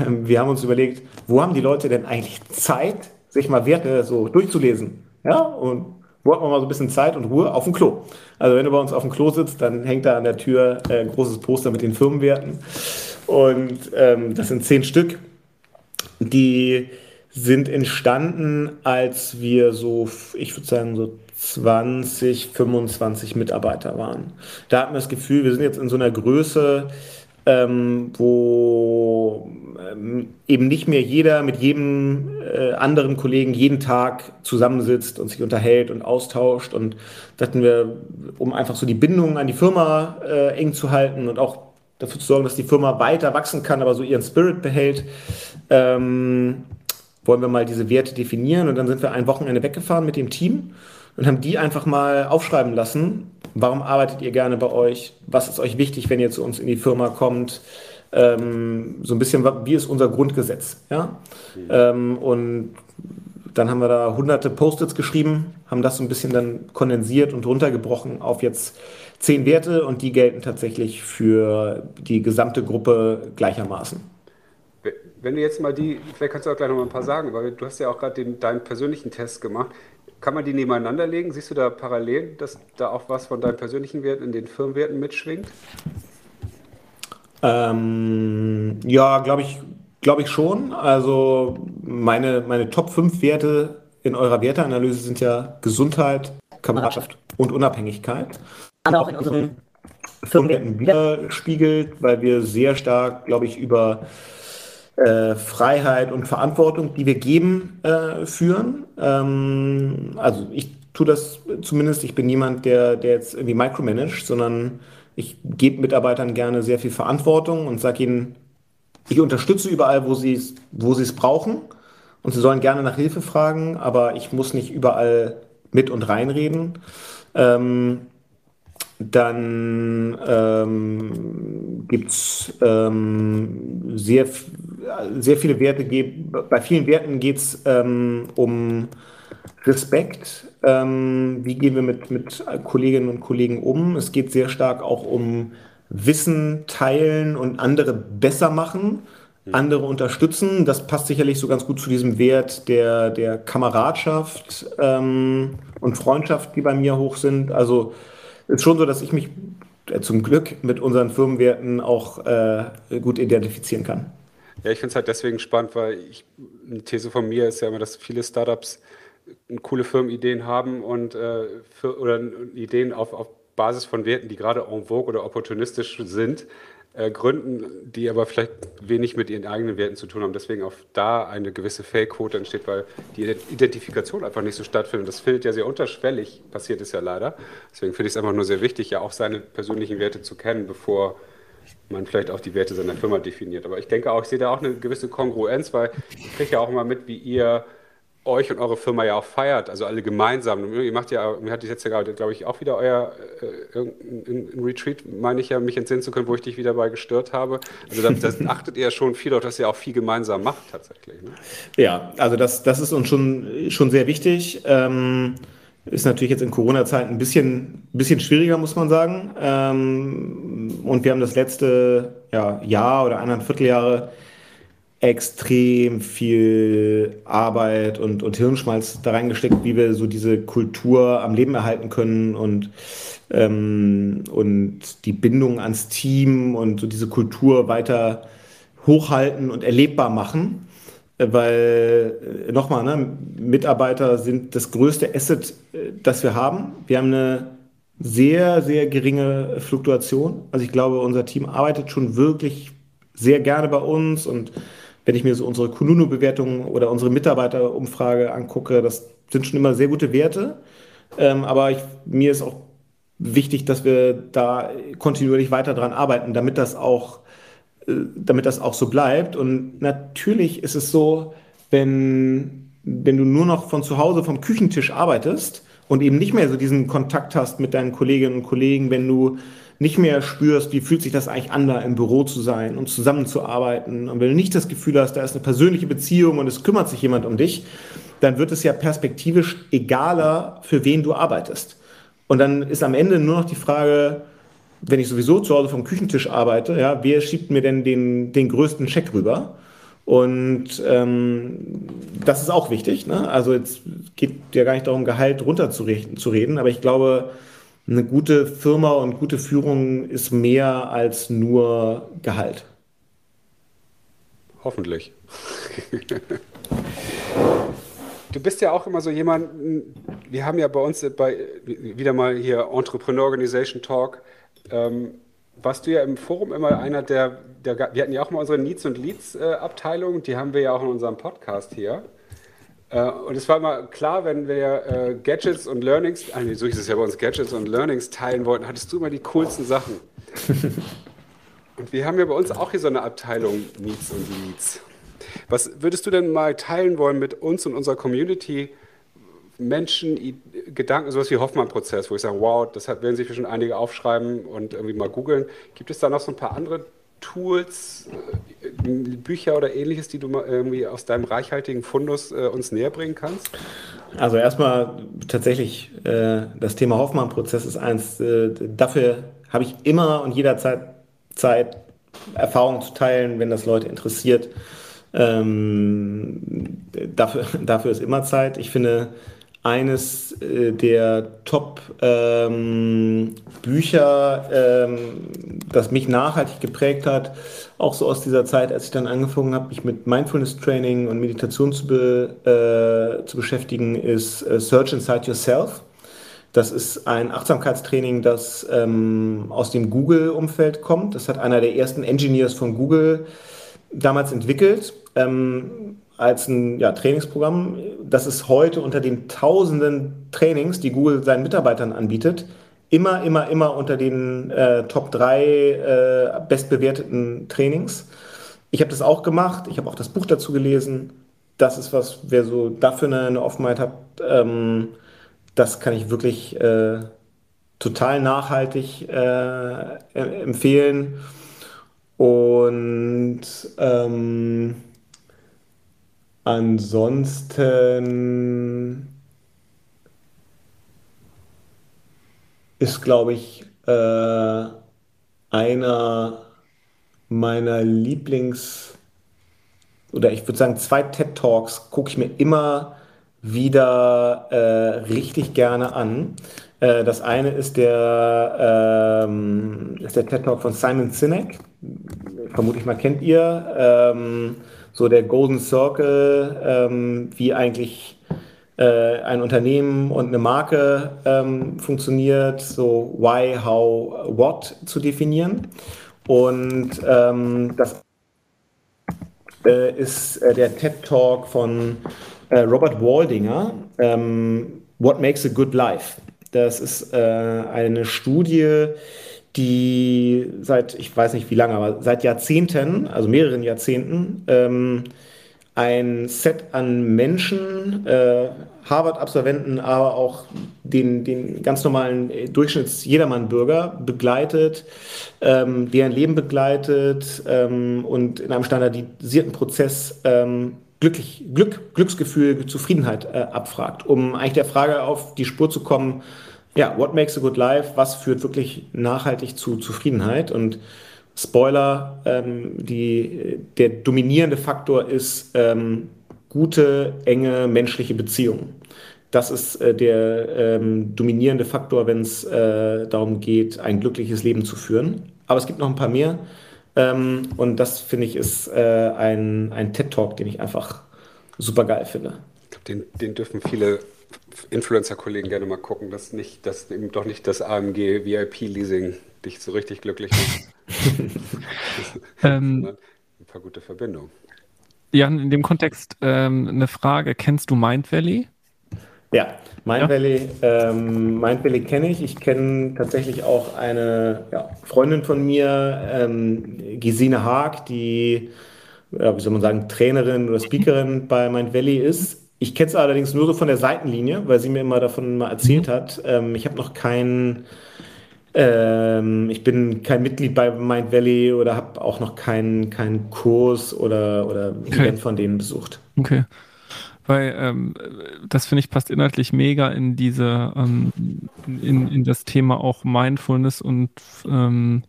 Ähm, wir haben uns überlegt, wo haben die Leute denn eigentlich Zeit, sich mal Werte so durchzulesen? Ja, und wo hat man mal so ein bisschen Zeit und Ruhe? Auf dem Klo. Also wenn du bei uns auf dem Klo sitzt, dann hängt da an der Tür äh, ein großes Poster mit den Firmenwerten. Und ähm, das sind zehn Stück. Die sind entstanden, als wir so, ich würde sagen, so 20, 25 Mitarbeiter waren. Da hatten wir das Gefühl, wir sind jetzt in so einer Größe, ähm, wo ähm, eben nicht mehr jeder mit jedem äh, anderen Kollegen jeden Tag zusammensitzt und sich unterhält und austauscht. Und dachten wir, um einfach so die Bindung an die Firma äh, eng zu halten und auch dafür zu sorgen, dass die Firma weiter wachsen kann, aber so ihren Spirit behält, ähm, wollen wir mal diese Werte definieren. Und dann sind wir ein Wochenende weggefahren mit dem Team und haben die einfach mal aufschreiben lassen. Warum arbeitet ihr gerne bei euch? Was ist euch wichtig, wenn ihr zu uns in die Firma kommt? Ähm, so ein bisschen, wie ist unser Grundgesetz? Ja? Mhm. Ähm, und dann haben wir da hunderte Post-its geschrieben, haben das so ein bisschen dann kondensiert und runtergebrochen auf jetzt zehn Werte und die gelten tatsächlich für die gesamte Gruppe gleichermaßen. Wenn du jetzt mal die, vielleicht kannst du auch gleich noch mal ein paar sagen, weil du hast ja auch gerade deinen persönlichen Test gemacht. Kann man die nebeneinander legen? Siehst du da Parallelen, dass da auch was von deinen persönlichen Werten in den Firmenwerten mitschwingt? Ähm, ja, glaube ich, glaube ich schon. Also meine, meine Top 5 Werte in eurer Werteanalyse sind ja Gesundheit, Kameradschaft und Unabhängigkeit. Aber auch in unseren Firmenwerten widerspiegelt, weil wir sehr stark, glaube ich, über äh, Freiheit und Verantwortung, die wir geben, äh, führen. Ähm, also ich tue das zumindest, ich bin niemand, der, der jetzt irgendwie micromanagt, sondern ich gebe Mitarbeitern gerne sehr viel Verantwortung und sage ihnen, ich unterstütze überall, wo sie es wo brauchen und sie sollen gerne nach Hilfe fragen, aber ich muss nicht überall mit und reinreden. Ähm, dann ähm, gibt es ähm, sehr, sehr viele Werte. Bei vielen Werten geht es ähm, um Respekt. Ähm, wie gehen wir mit, mit Kolleginnen und Kollegen um? Es geht sehr stark auch um Wissen teilen und andere besser machen, mhm. andere unterstützen. Das passt sicherlich so ganz gut zu diesem Wert der, der Kameradschaft ähm, und Freundschaft, die bei mir hoch sind. Also ist schon so, dass ich mich äh, zum Glück mit unseren Firmenwerten auch äh, gut identifizieren kann. Ja, ich finde es halt deswegen spannend, weil ich, eine These von mir ist ja immer, dass viele Startups coole Firmenideen haben und äh, für, oder Ideen auf, auf Basis von Werten, die gerade en vogue oder opportunistisch sind, äh, gründen, die aber vielleicht wenig mit ihren eigenen Werten zu tun haben. Deswegen auch da eine gewisse Fake-Quote entsteht, weil die Identifikation einfach nicht so stattfindet. Das findet ja sehr unterschwellig, passiert es ja leider. Deswegen finde ich es einfach nur sehr wichtig, ja auch seine persönlichen Werte zu kennen, bevor man vielleicht auch die Werte seiner Firma definiert. Aber ich denke auch, ich sehe da auch eine gewisse Kongruenz, weil ich kriege ja auch immer mit, wie ihr euch und eure Firma ja auch feiert, also alle gemeinsam. Ihr macht ja, mir hat jetzt ja gerade, glaube ich, auch wieder euer äh, ein, Retreat, meine ich ja, mich entsinnen zu können, wo ich dich wieder bei gestört habe. Also das, das achtet ihr schon viel auf, dass ihr auch viel gemeinsam macht tatsächlich. Ne? Ja, also das, das ist uns schon, schon sehr wichtig. Ähm, ist natürlich jetzt in Corona-Zeiten ein bisschen, bisschen schwieriger, muss man sagen. Ähm, und wir haben das letzte ja, Jahr oder eineinviertel Vierteljahre extrem viel Arbeit und, und Hirnschmalz da reingesteckt, wie wir so diese Kultur am Leben erhalten können und, ähm, und die Bindung ans Team und so diese Kultur weiter hochhalten und erlebbar machen. Äh, weil, äh, nochmal, ne, Mitarbeiter sind das größte Asset, äh, das wir haben. Wir haben eine sehr, sehr geringe Fluktuation. Also ich glaube, unser Team arbeitet schon wirklich sehr gerne bei uns und wenn ich mir so unsere Kununu-Bewertung oder unsere Mitarbeiterumfrage angucke, das sind schon immer sehr gute Werte. Ähm, aber ich, mir ist auch wichtig, dass wir da kontinuierlich weiter dran arbeiten, damit das auch, äh, damit das auch so bleibt. Und natürlich ist es so, wenn, wenn du nur noch von zu Hause vom Küchentisch arbeitest und eben nicht mehr so diesen Kontakt hast mit deinen Kolleginnen und Kollegen, wenn du nicht mehr spürst, wie fühlt sich das eigentlich an, da im Büro zu sein und zusammenzuarbeiten. Und wenn du nicht das Gefühl hast, da ist eine persönliche Beziehung und es kümmert sich jemand um dich, dann wird es ja perspektivisch egaler, für wen du arbeitest. Und dann ist am Ende nur noch die Frage, wenn ich sowieso zu Hause vom Küchentisch arbeite, ja, wer schiebt mir denn den, den größten Scheck rüber? Und ähm, das ist auch wichtig. Ne? Also jetzt geht ja gar nicht darum, Gehalt runterzureden, zu reden, aber ich glaube, eine gute Firma und gute Führung ist mehr als nur Gehalt. Hoffentlich. du bist ja auch immer so jemand, wir haben ja bei uns bei, wieder mal hier Entrepreneur Organization Talk, ähm, warst du ja im Forum immer einer der, der wir hatten ja auch mal unsere Needs und Leads äh, Abteilung, die haben wir ja auch in unserem Podcast hier. Äh, und es war immer klar, wenn wir äh, Gadgets und Learnings, ah, nee, so hieß es ja bei uns, Gadgets und Learnings teilen wollten, hattest du immer die coolsten Sachen. und wir haben ja bei uns auch hier so eine Abteilung Needs und Leads. Was würdest du denn mal teilen wollen mit uns und unserer Community? Menschen, Gedanken, sowas wie Hoffmann-Prozess, wo ich sage, wow, das werden sich schon einige aufschreiben und irgendwie mal googeln. Gibt es da noch so ein paar andere Tools, äh, Bücher oder ähnliches, die du mal irgendwie aus deinem reichhaltigen Fundus äh, uns näher bringen kannst? Also erstmal tatsächlich, äh, das Thema Hoffmann-Prozess ist eins, dafür habe ich immer und jederzeit Zeit, Erfahrungen zu teilen, wenn das Leute interessiert. Ähm, dafür, dafür ist immer Zeit. Ich finde, eines äh, der Top-Bücher, ähm, ähm, das mich nachhaltig geprägt hat, auch so aus dieser Zeit, als ich dann angefangen habe, mich mit Mindfulness-Training und Meditation zu, be, äh, zu beschäftigen, ist äh, Search Inside Yourself. Das ist ein Achtsamkeitstraining, das ähm, aus dem Google-Umfeld kommt. Das hat einer der ersten Engineers von Google damals entwickelt. Ähm, als ein ja, Trainingsprogramm. Das ist heute unter den tausenden Trainings, die Google seinen Mitarbeitern anbietet, immer, immer, immer unter den äh, Top 3 äh, bestbewerteten Trainings. Ich habe das auch gemacht, ich habe auch das Buch dazu gelesen. Das ist was, wer so dafür eine, eine Offenheit hat, ähm, das kann ich wirklich äh, total nachhaltig äh, empfehlen. Und ähm, Ansonsten ist, glaube ich, äh, einer meiner Lieblings- oder ich würde sagen, zwei TED Talks gucke ich mir immer wieder äh, richtig gerne an. Äh, das eine ist der, ähm, ist der TED Talk von Simon Sinek. Vermutlich mal kennt ihr. Ähm, so der Golden Circle, ähm, wie eigentlich äh, ein Unternehmen und eine Marke ähm, funktioniert, so why, how, what zu definieren. Und ähm, das äh, ist äh, der TED Talk von äh, Robert Waldinger, ähm, What Makes a Good Life. Das ist äh, eine Studie, die seit, ich weiß nicht wie lange, aber seit Jahrzehnten, also mehreren Jahrzehnten, ähm, ein Set an Menschen, äh, Harvard-Absolventen, aber auch den, den ganz normalen Durchschnitts-Jedermann-Bürger begleitet, ähm, deren Leben begleitet ähm, und in einem standardisierten Prozess ähm, glücklich, Glück, Glücksgefühl, Zufriedenheit äh, abfragt, um eigentlich der Frage auf die Spur zu kommen, ja, what makes a good life? Was führt wirklich nachhaltig zu Zufriedenheit? Und Spoiler, ähm, die, der dominierende Faktor ist ähm, gute, enge menschliche Beziehungen. Das ist äh, der ähm, dominierende Faktor, wenn es äh, darum geht, ein glückliches Leben zu führen. Aber es gibt noch ein paar mehr. Ähm, und das finde ich ist äh, ein, ein TED-Talk, den ich einfach super geil finde. Den, den dürfen viele Influencer-Kollegen gerne mal gucken, dass nicht, dass eben doch nicht das AMG VIP-Leasing dich so richtig glücklich macht. ähm, ein paar gute Verbindungen. Jan, in dem Kontext ähm, eine Frage: Kennst du Mind Valley? Ja, Mind ja. Valley, ähm, Mind Valley kenne ich. Ich kenne tatsächlich auch eine ja, Freundin von mir, ähm, Gesine Haag, die, ja, wie soll man sagen, Trainerin oder Speakerin bei Mind Valley ist. Ich kenne es allerdings nur so von der Seitenlinie, weil sie mir immer davon mal erzählt mhm. hat. Ähm, ich habe noch keinen, ähm, ich bin kein Mitglied bei Mind Valley oder habe auch noch keinen keinen Kurs oder, oder okay. Event von denen besucht. Okay. Weil ähm, das finde ich passt inhaltlich mega in diese, ähm, in, in das Thema auch Mindfulness und ähm,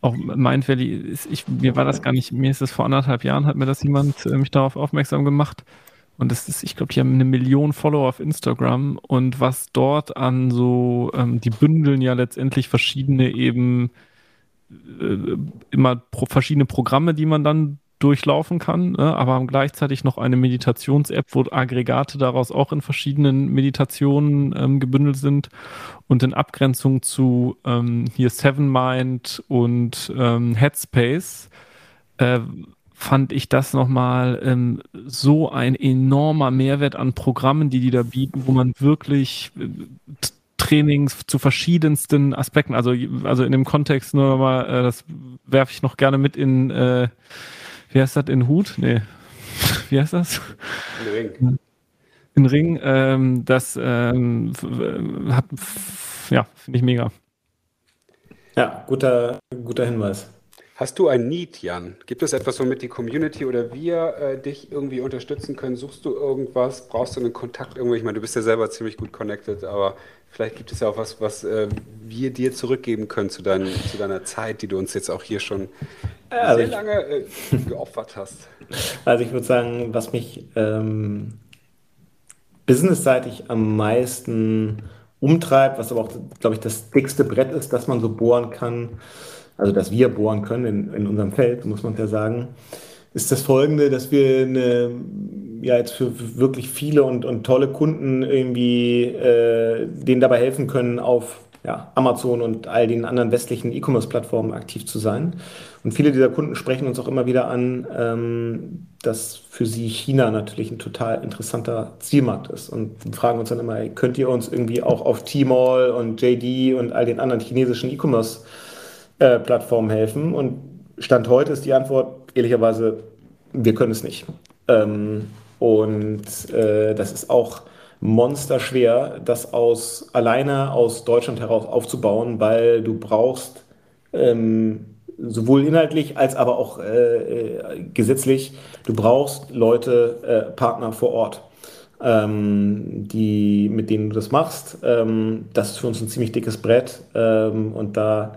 auch Mind Valley. Ist, ich, mir war das gar nicht, mir ist das vor anderthalb Jahren, hat mir das jemand äh, mich darauf aufmerksam gemacht. Und das ist, ich glaube, die haben eine Million Follower auf Instagram. Und was dort an so, ähm, die bündeln ja letztendlich verschiedene eben äh, immer pro, verschiedene Programme, die man dann durchlaufen kann, ne, aber gleichzeitig noch eine Meditations-App, wo Aggregate daraus auch in verschiedenen Meditationen ähm, gebündelt sind und in Abgrenzung zu ähm, hier Seven Mind und ähm, Headspace äh, fand ich das nochmal ähm, so ein enormer Mehrwert an Programmen, die die da bieten, wo man wirklich äh, Trainings zu verschiedensten Aspekten, also, also in dem Kontext nur mal, äh, das werfe ich noch gerne mit in, äh, wie heißt das, in Hut? Nee, wie heißt das? In Ring. In Ring, ähm, das ähm, hat, ja, finde ich mega. Ja, guter, guter Hinweis. Hast du ein Need, Jan? Gibt es etwas, womit die Community oder wir äh, dich irgendwie unterstützen können? Suchst du irgendwas? Brauchst du einen Kontakt irgendwo? Ich meine, du bist ja selber ziemlich gut connected, aber vielleicht gibt es ja auch was, was äh, wir dir zurückgeben können zu, dein, zu, deiner Zeit, die du uns jetzt auch hier schon also sehr lange äh, geopfert hast. Also ich würde sagen, was mich ähm, businessseitig am meisten umtreibt, was aber auch, glaube ich, das dickste Brett ist, das man so bohren kann, also dass wir bohren können in, in unserem Feld, muss man ja sagen, ist das folgende, dass wir eine, ja jetzt für wirklich viele und, und tolle Kunden irgendwie äh, denen dabei helfen können, auf ja, Amazon und all den anderen westlichen E-Commerce-Plattformen aktiv zu sein. Und viele dieser Kunden sprechen uns auch immer wieder an, ähm, dass für sie China natürlich ein total interessanter Zielmarkt ist und fragen uns dann immer, könnt ihr uns irgendwie auch auf Tmall und JD und all den anderen chinesischen E-Commerce äh, Plattformen helfen? Und Stand heute ist die Antwort ehrlicherweise, wir können es nicht. Ähm, und äh, das ist auch monsterschwer, das aus alleine aus Deutschland heraus aufzubauen, weil du brauchst ähm, sowohl inhaltlich als aber auch äh, äh gesetzlich, du brauchst Leute, äh, Partner vor Ort, ähm, die, mit denen du das machst. Ähm, das ist für uns ein ziemlich dickes Brett ähm, und da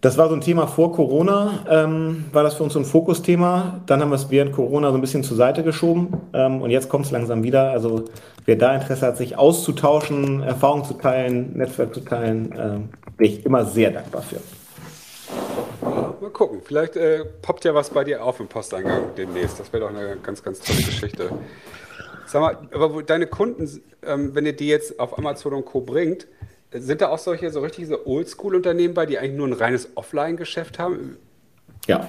das war so ein Thema vor Corona, ähm, war das für uns so ein Fokusthema. Dann haben wir es während Corona so ein bisschen zur Seite geschoben ähm, und jetzt kommt es langsam wieder. Also wer da Interesse hat, sich auszutauschen, Erfahrungen zu teilen, Netzwerk zu teilen, ähm, bin ich immer sehr dankbar für. Mal gucken, vielleicht äh, poppt ja was bei dir auf im Posteingang demnächst. Das wäre doch eine ganz, ganz tolle Geschichte. Sag mal, aber deine Kunden, ähm, wenn ihr die jetzt auf Amazon und Co. bringt, sind da auch solche so richtig so Oldschool-Unternehmen bei, die eigentlich nur ein reines Offline-Geschäft haben? Ja,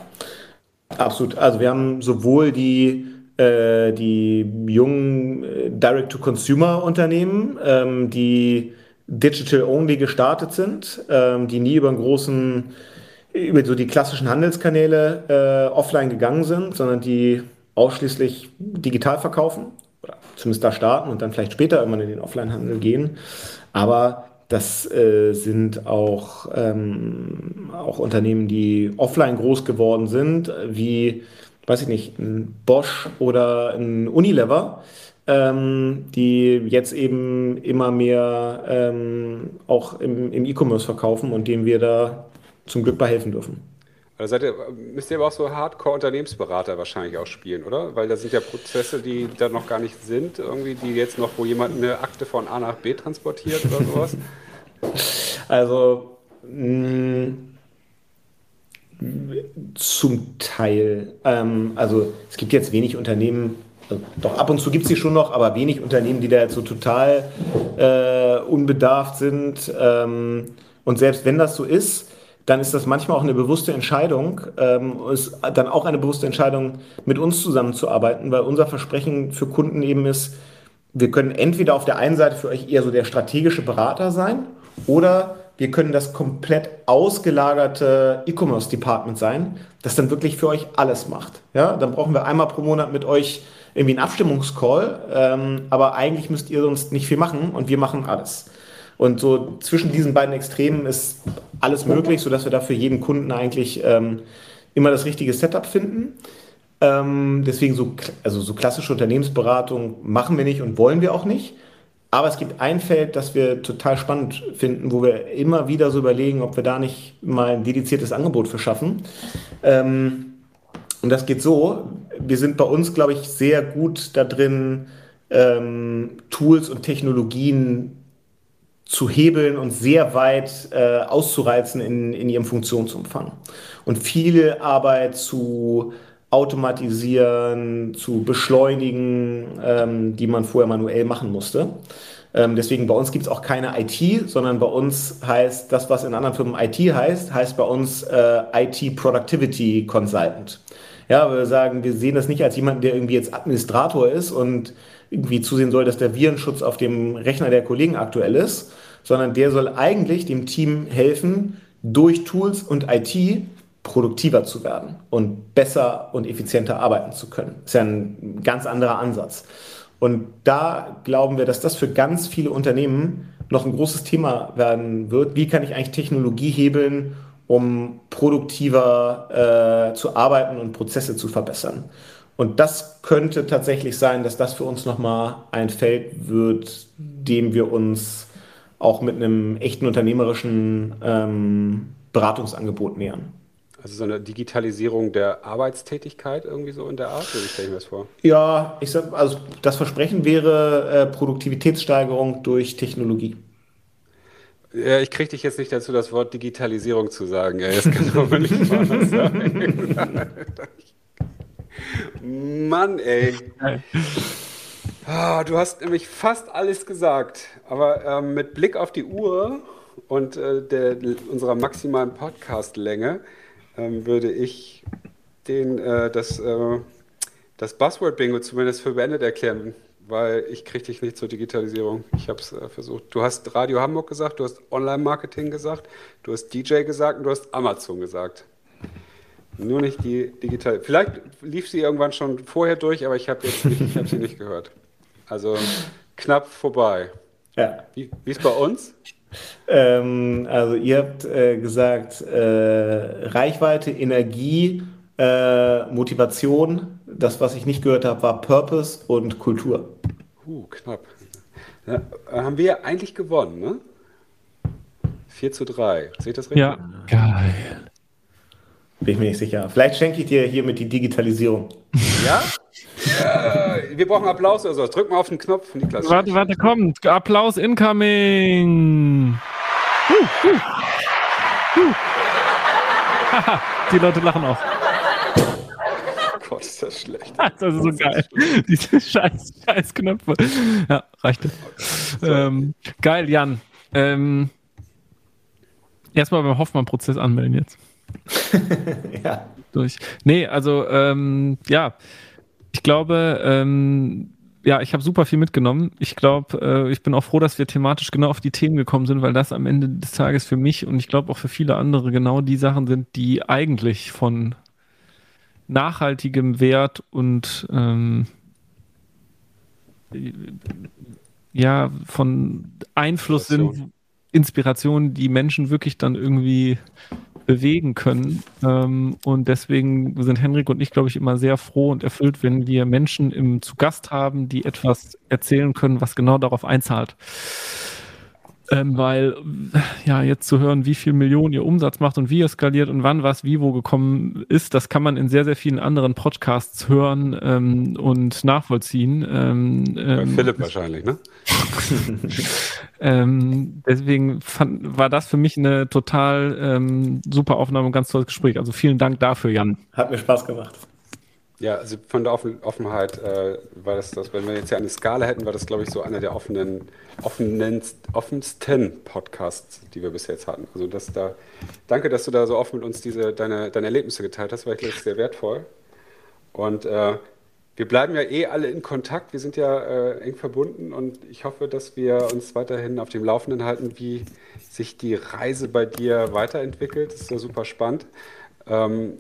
absolut. Also wir haben sowohl die, äh, die jungen äh, Direct-to-Consumer-Unternehmen, ähm, die digital-only gestartet sind, ähm, die nie über einen großen, über so die klassischen Handelskanäle äh, offline gegangen sind, sondern die ausschließlich digital verkaufen oder zumindest da starten und dann vielleicht später irgendwann in den Offline-Handel gehen. Aber das äh, sind auch, ähm, auch Unternehmen, die offline groß geworden sind, wie, weiß ich nicht, ein Bosch oder ein Unilever, ähm, die jetzt eben immer mehr ähm, auch im, im E-Commerce verkaufen und denen wir da zum Glück bei helfen dürfen. Also seid ihr, müsst ihr aber auch so Hardcore-Unternehmensberater wahrscheinlich auch spielen, oder? Weil da sind ja Prozesse, die da noch gar nicht sind, irgendwie, die jetzt noch, wo jemand eine Akte von A nach B transportiert oder sowas. Also mh, zum Teil. Ähm, also es gibt jetzt wenig Unternehmen, also doch ab und zu gibt es sie schon noch, aber wenig Unternehmen, die da jetzt so total äh, unbedarft sind. Ähm, und selbst wenn das so ist, dann ist das manchmal auch eine bewusste Entscheidung, ähm, ist dann auch eine bewusste Entscheidung, mit uns zusammenzuarbeiten, weil unser Versprechen für Kunden eben ist, wir können entweder auf der einen Seite für euch eher so der strategische Berater sein oder wir können das komplett ausgelagerte E-Commerce-Department sein, das dann wirklich für euch alles macht. Ja, dann brauchen wir einmal pro Monat mit euch irgendwie einen Abstimmungscall, ähm, aber eigentlich müsst ihr sonst nicht viel machen und wir machen alles. Und so zwischen diesen beiden Extremen ist alles möglich, sodass wir da für jeden Kunden eigentlich ähm, immer das richtige Setup finden. Ähm, deswegen so, also so klassische Unternehmensberatung machen wir nicht und wollen wir auch nicht. Aber es gibt ein Feld, das wir total spannend finden, wo wir immer wieder so überlegen, ob wir da nicht mal ein dediziertes Angebot für schaffen. Ähm, und das geht so, wir sind bei uns, glaube ich, sehr gut da drin, ähm, Tools und Technologien zu hebeln und sehr weit äh, auszureizen in, in ihrem Funktionsumfang. Und viele Arbeit zu automatisieren, zu beschleunigen, ähm, die man vorher manuell machen musste. Ähm, deswegen bei uns gibt es auch keine IT, sondern bei uns heißt das, was in anderen Firmen IT heißt, heißt bei uns äh, IT Productivity Consultant. Ja, wir sagen, wir sehen das nicht als jemanden, der irgendwie jetzt Administrator ist und irgendwie zusehen soll, dass der Virenschutz auf dem Rechner der Kollegen aktuell ist, sondern der soll eigentlich dem Team helfen, durch Tools und IT produktiver zu werden und besser und effizienter arbeiten zu können. Ist ja ein ganz anderer Ansatz. Und da glauben wir, dass das für ganz viele Unternehmen noch ein großes Thema werden wird. Wie kann ich eigentlich Technologie hebeln, um produktiver äh, zu arbeiten und Prozesse zu verbessern? Und das könnte tatsächlich sein, dass das für uns nochmal ein Feld wird, dem wir uns auch mit einem echten unternehmerischen ähm, Beratungsangebot nähern. Also so eine Digitalisierung der Arbeitstätigkeit irgendwie so in der Art, oder stelle ich mir das vor? Ja, ich sag, also das Versprechen wäre äh, Produktivitätssteigerung durch Technologie. Ja, ich kriege dich jetzt nicht dazu, das Wort Digitalisierung zu sagen. Ey. Das kann aber nicht mal sein. Mann, ey. Ah, du hast nämlich fast alles gesagt. Aber ähm, mit Blick auf die Uhr und äh, der, unserer maximalen Podcastlänge ähm, würde ich den, äh, das, äh, das Buzzword-Bingo zumindest für beendet erklären, weil ich kriege dich nicht zur Digitalisierung. Ich habe es äh, versucht. Du hast Radio Hamburg gesagt, du hast Online-Marketing gesagt, du hast DJ gesagt und du hast Amazon gesagt. Nur nicht die digital. Vielleicht lief sie irgendwann schon vorher durch, aber ich habe jetzt nicht, ich habe sie nicht gehört. Also knapp vorbei. Ja. Wie, wie ist bei uns? Ähm, also ihr habt äh, gesagt, äh, Reichweite, Energie, äh, Motivation. Das, was ich nicht gehört habe, war Purpose und Kultur. Uh, knapp. Ja, haben wir eigentlich gewonnen, ne? 4 zu 3. Seht ihr das richtig? Ja, geil. Bin ich mir nicht sicher. Vielleicht schenke ich dir hiermit die Digitalisierung. Ja? ja wir brauchen Applaus oder so. Drück mal auf den Knopf, Niklas. Warte, warte, kommt. Applaus incoming. Huh, huh. Huh. Die Leute lachen auch. Gott, ist das schlecht. Das ist so geil. Diese scheiß, scheiß Knöpfe. Ja, reichte. Ähm, geil, Jan. Ähm, erstmal beim Hoffmann-Prozess anmelden jetzt. ja. Durch. Nee, also ähm, ja, ich glaube, ähm, ja, ich habe super viel mitgenommen. Ich glaube, äh, ich bin auch froh, dass wir thematisch genau auf die Themen gekommen sind, weil das am Ende des Tages für mich und ich glaube auch für viele andere genau die Sachen sind, die eigentlich von nachhaltigem Wert und ähm, ja, von Einfluss sind, Inspiration, die Menschen wirklich dann irgendwie bewegen können. Ähm, und deswegen sind Henrik und ich, glaube ich, immer sehr froh und erfüllt, wenn wir Menschen im, zu Gast haben, die etwas erzählen können, was genau darauf einzahlt. Ähm, weil, ja, jetzt zu hören, wie viel Millionen ihr Umsatz macht und wie ihr skaliert und wann was wie wo gekommen ist, das kann man in sehr, sehr vielen anderen Podcasts hören ähm, und nachvollziehen. Ähm, Bei ähm, Philipp wahrscheinlich, ne? ähm, deswegen fand, war das für mich eine total ähm, super Aufnahme und ganz tolles Gespräch. Also vielen Dank dafür, Jan. Hat mir Spaß gemacht. Ja, also von der Offen Offenheit äh, war das, das, wenn wir jetzt hier eine Skala hätten, war das, glaube ich, so einer der offenen, offenen, offensten Podcasts, die wir bis jetzt hatten. Also das da, danke, dass du da so offen mit uns diese, deine, deine Erlebnisse geteilt hast, war ich glaube sehr wertvoll. Und äh, wir bleiben ja eh alle in Kontakt, wir sind ja äh, eng verbunden und ich hoffe, dass wir uns weiterhin auf dem Laufenden halten, wie sich die Reise bei dir weiterentwickelt. Das ist ja super spannend. Ähm,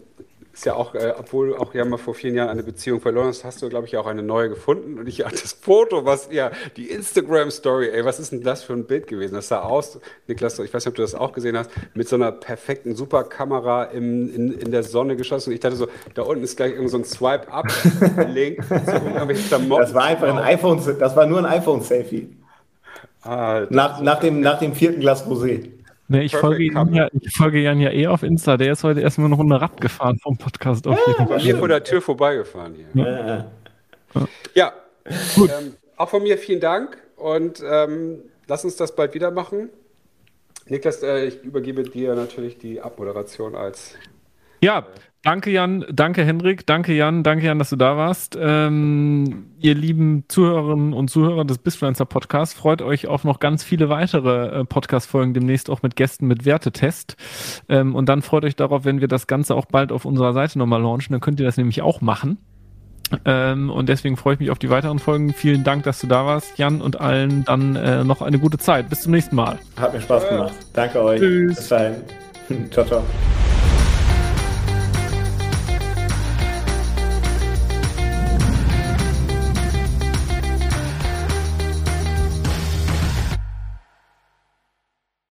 ist ja auch, äh, obwohl auch ja mal vor vielen Jahren eine Beziehung verloren hast, hast du, glaube ich, auch eine neue gefunden. Und ich hatte das Foto, was, ja, die Instagram-Story, ey, was ist denn das für ein Bild gewesen? Das sah aus, Niklas, ich weiß nicht, ob du das auch gesehen hast, mit so einer perfekten Superkamera im, in, in der Sonne geschossen. Und ich dachte so, da unten ist gleich irgend so ein Swipe-Up-Link. das war einfach ein iPhone, das war nur ein iPhone-Selfie. Ah, nach, nach, dem, nach dem vierten Glas Rosé. Nee, ich folge, Jan ja, ich folge Jan ja eh auf Insta. Der ist heute erstmal noch eine Rad gefahren vom Podcast. Auf ja, bei mir vor der Tür vorbeigefahren hier. Ja, ja. ja. gut. Ähm, auch von mir vielen Dank. Und ähm, lass uns das bald wieder machen. Niklas, äh, ich übergebe dir natürlich die Abmoderation als. Ja, danke Jan, danke Hendrik, danke Jan, danke Jan, dass du da warst. Ähm, ihr lieben Zuhörerinnen und Zuhörer des Bisfluencer Podcasts, freut euch auf noch ganz viele weitere äh, Podcast-Folgen demnächst auch mit Gästen mit Wertetest. Ähm, und dann freut euch darauf, wenn wir das Ganze auch bald auf unserer Seite nochmal launchen. Dann könnt ihr das nämlich auch machen. Ähm, und deswegen freue ich mich auf die weiteren Folgen. Vielen Dank, dass du da warst, Jan, und allen dann äh, noch eine gute Zeit. Bis zum nächsten Mal. Hat mir Spaß gemacht. Danke euch. Tschüss. Bis dahin. ciao, ciao.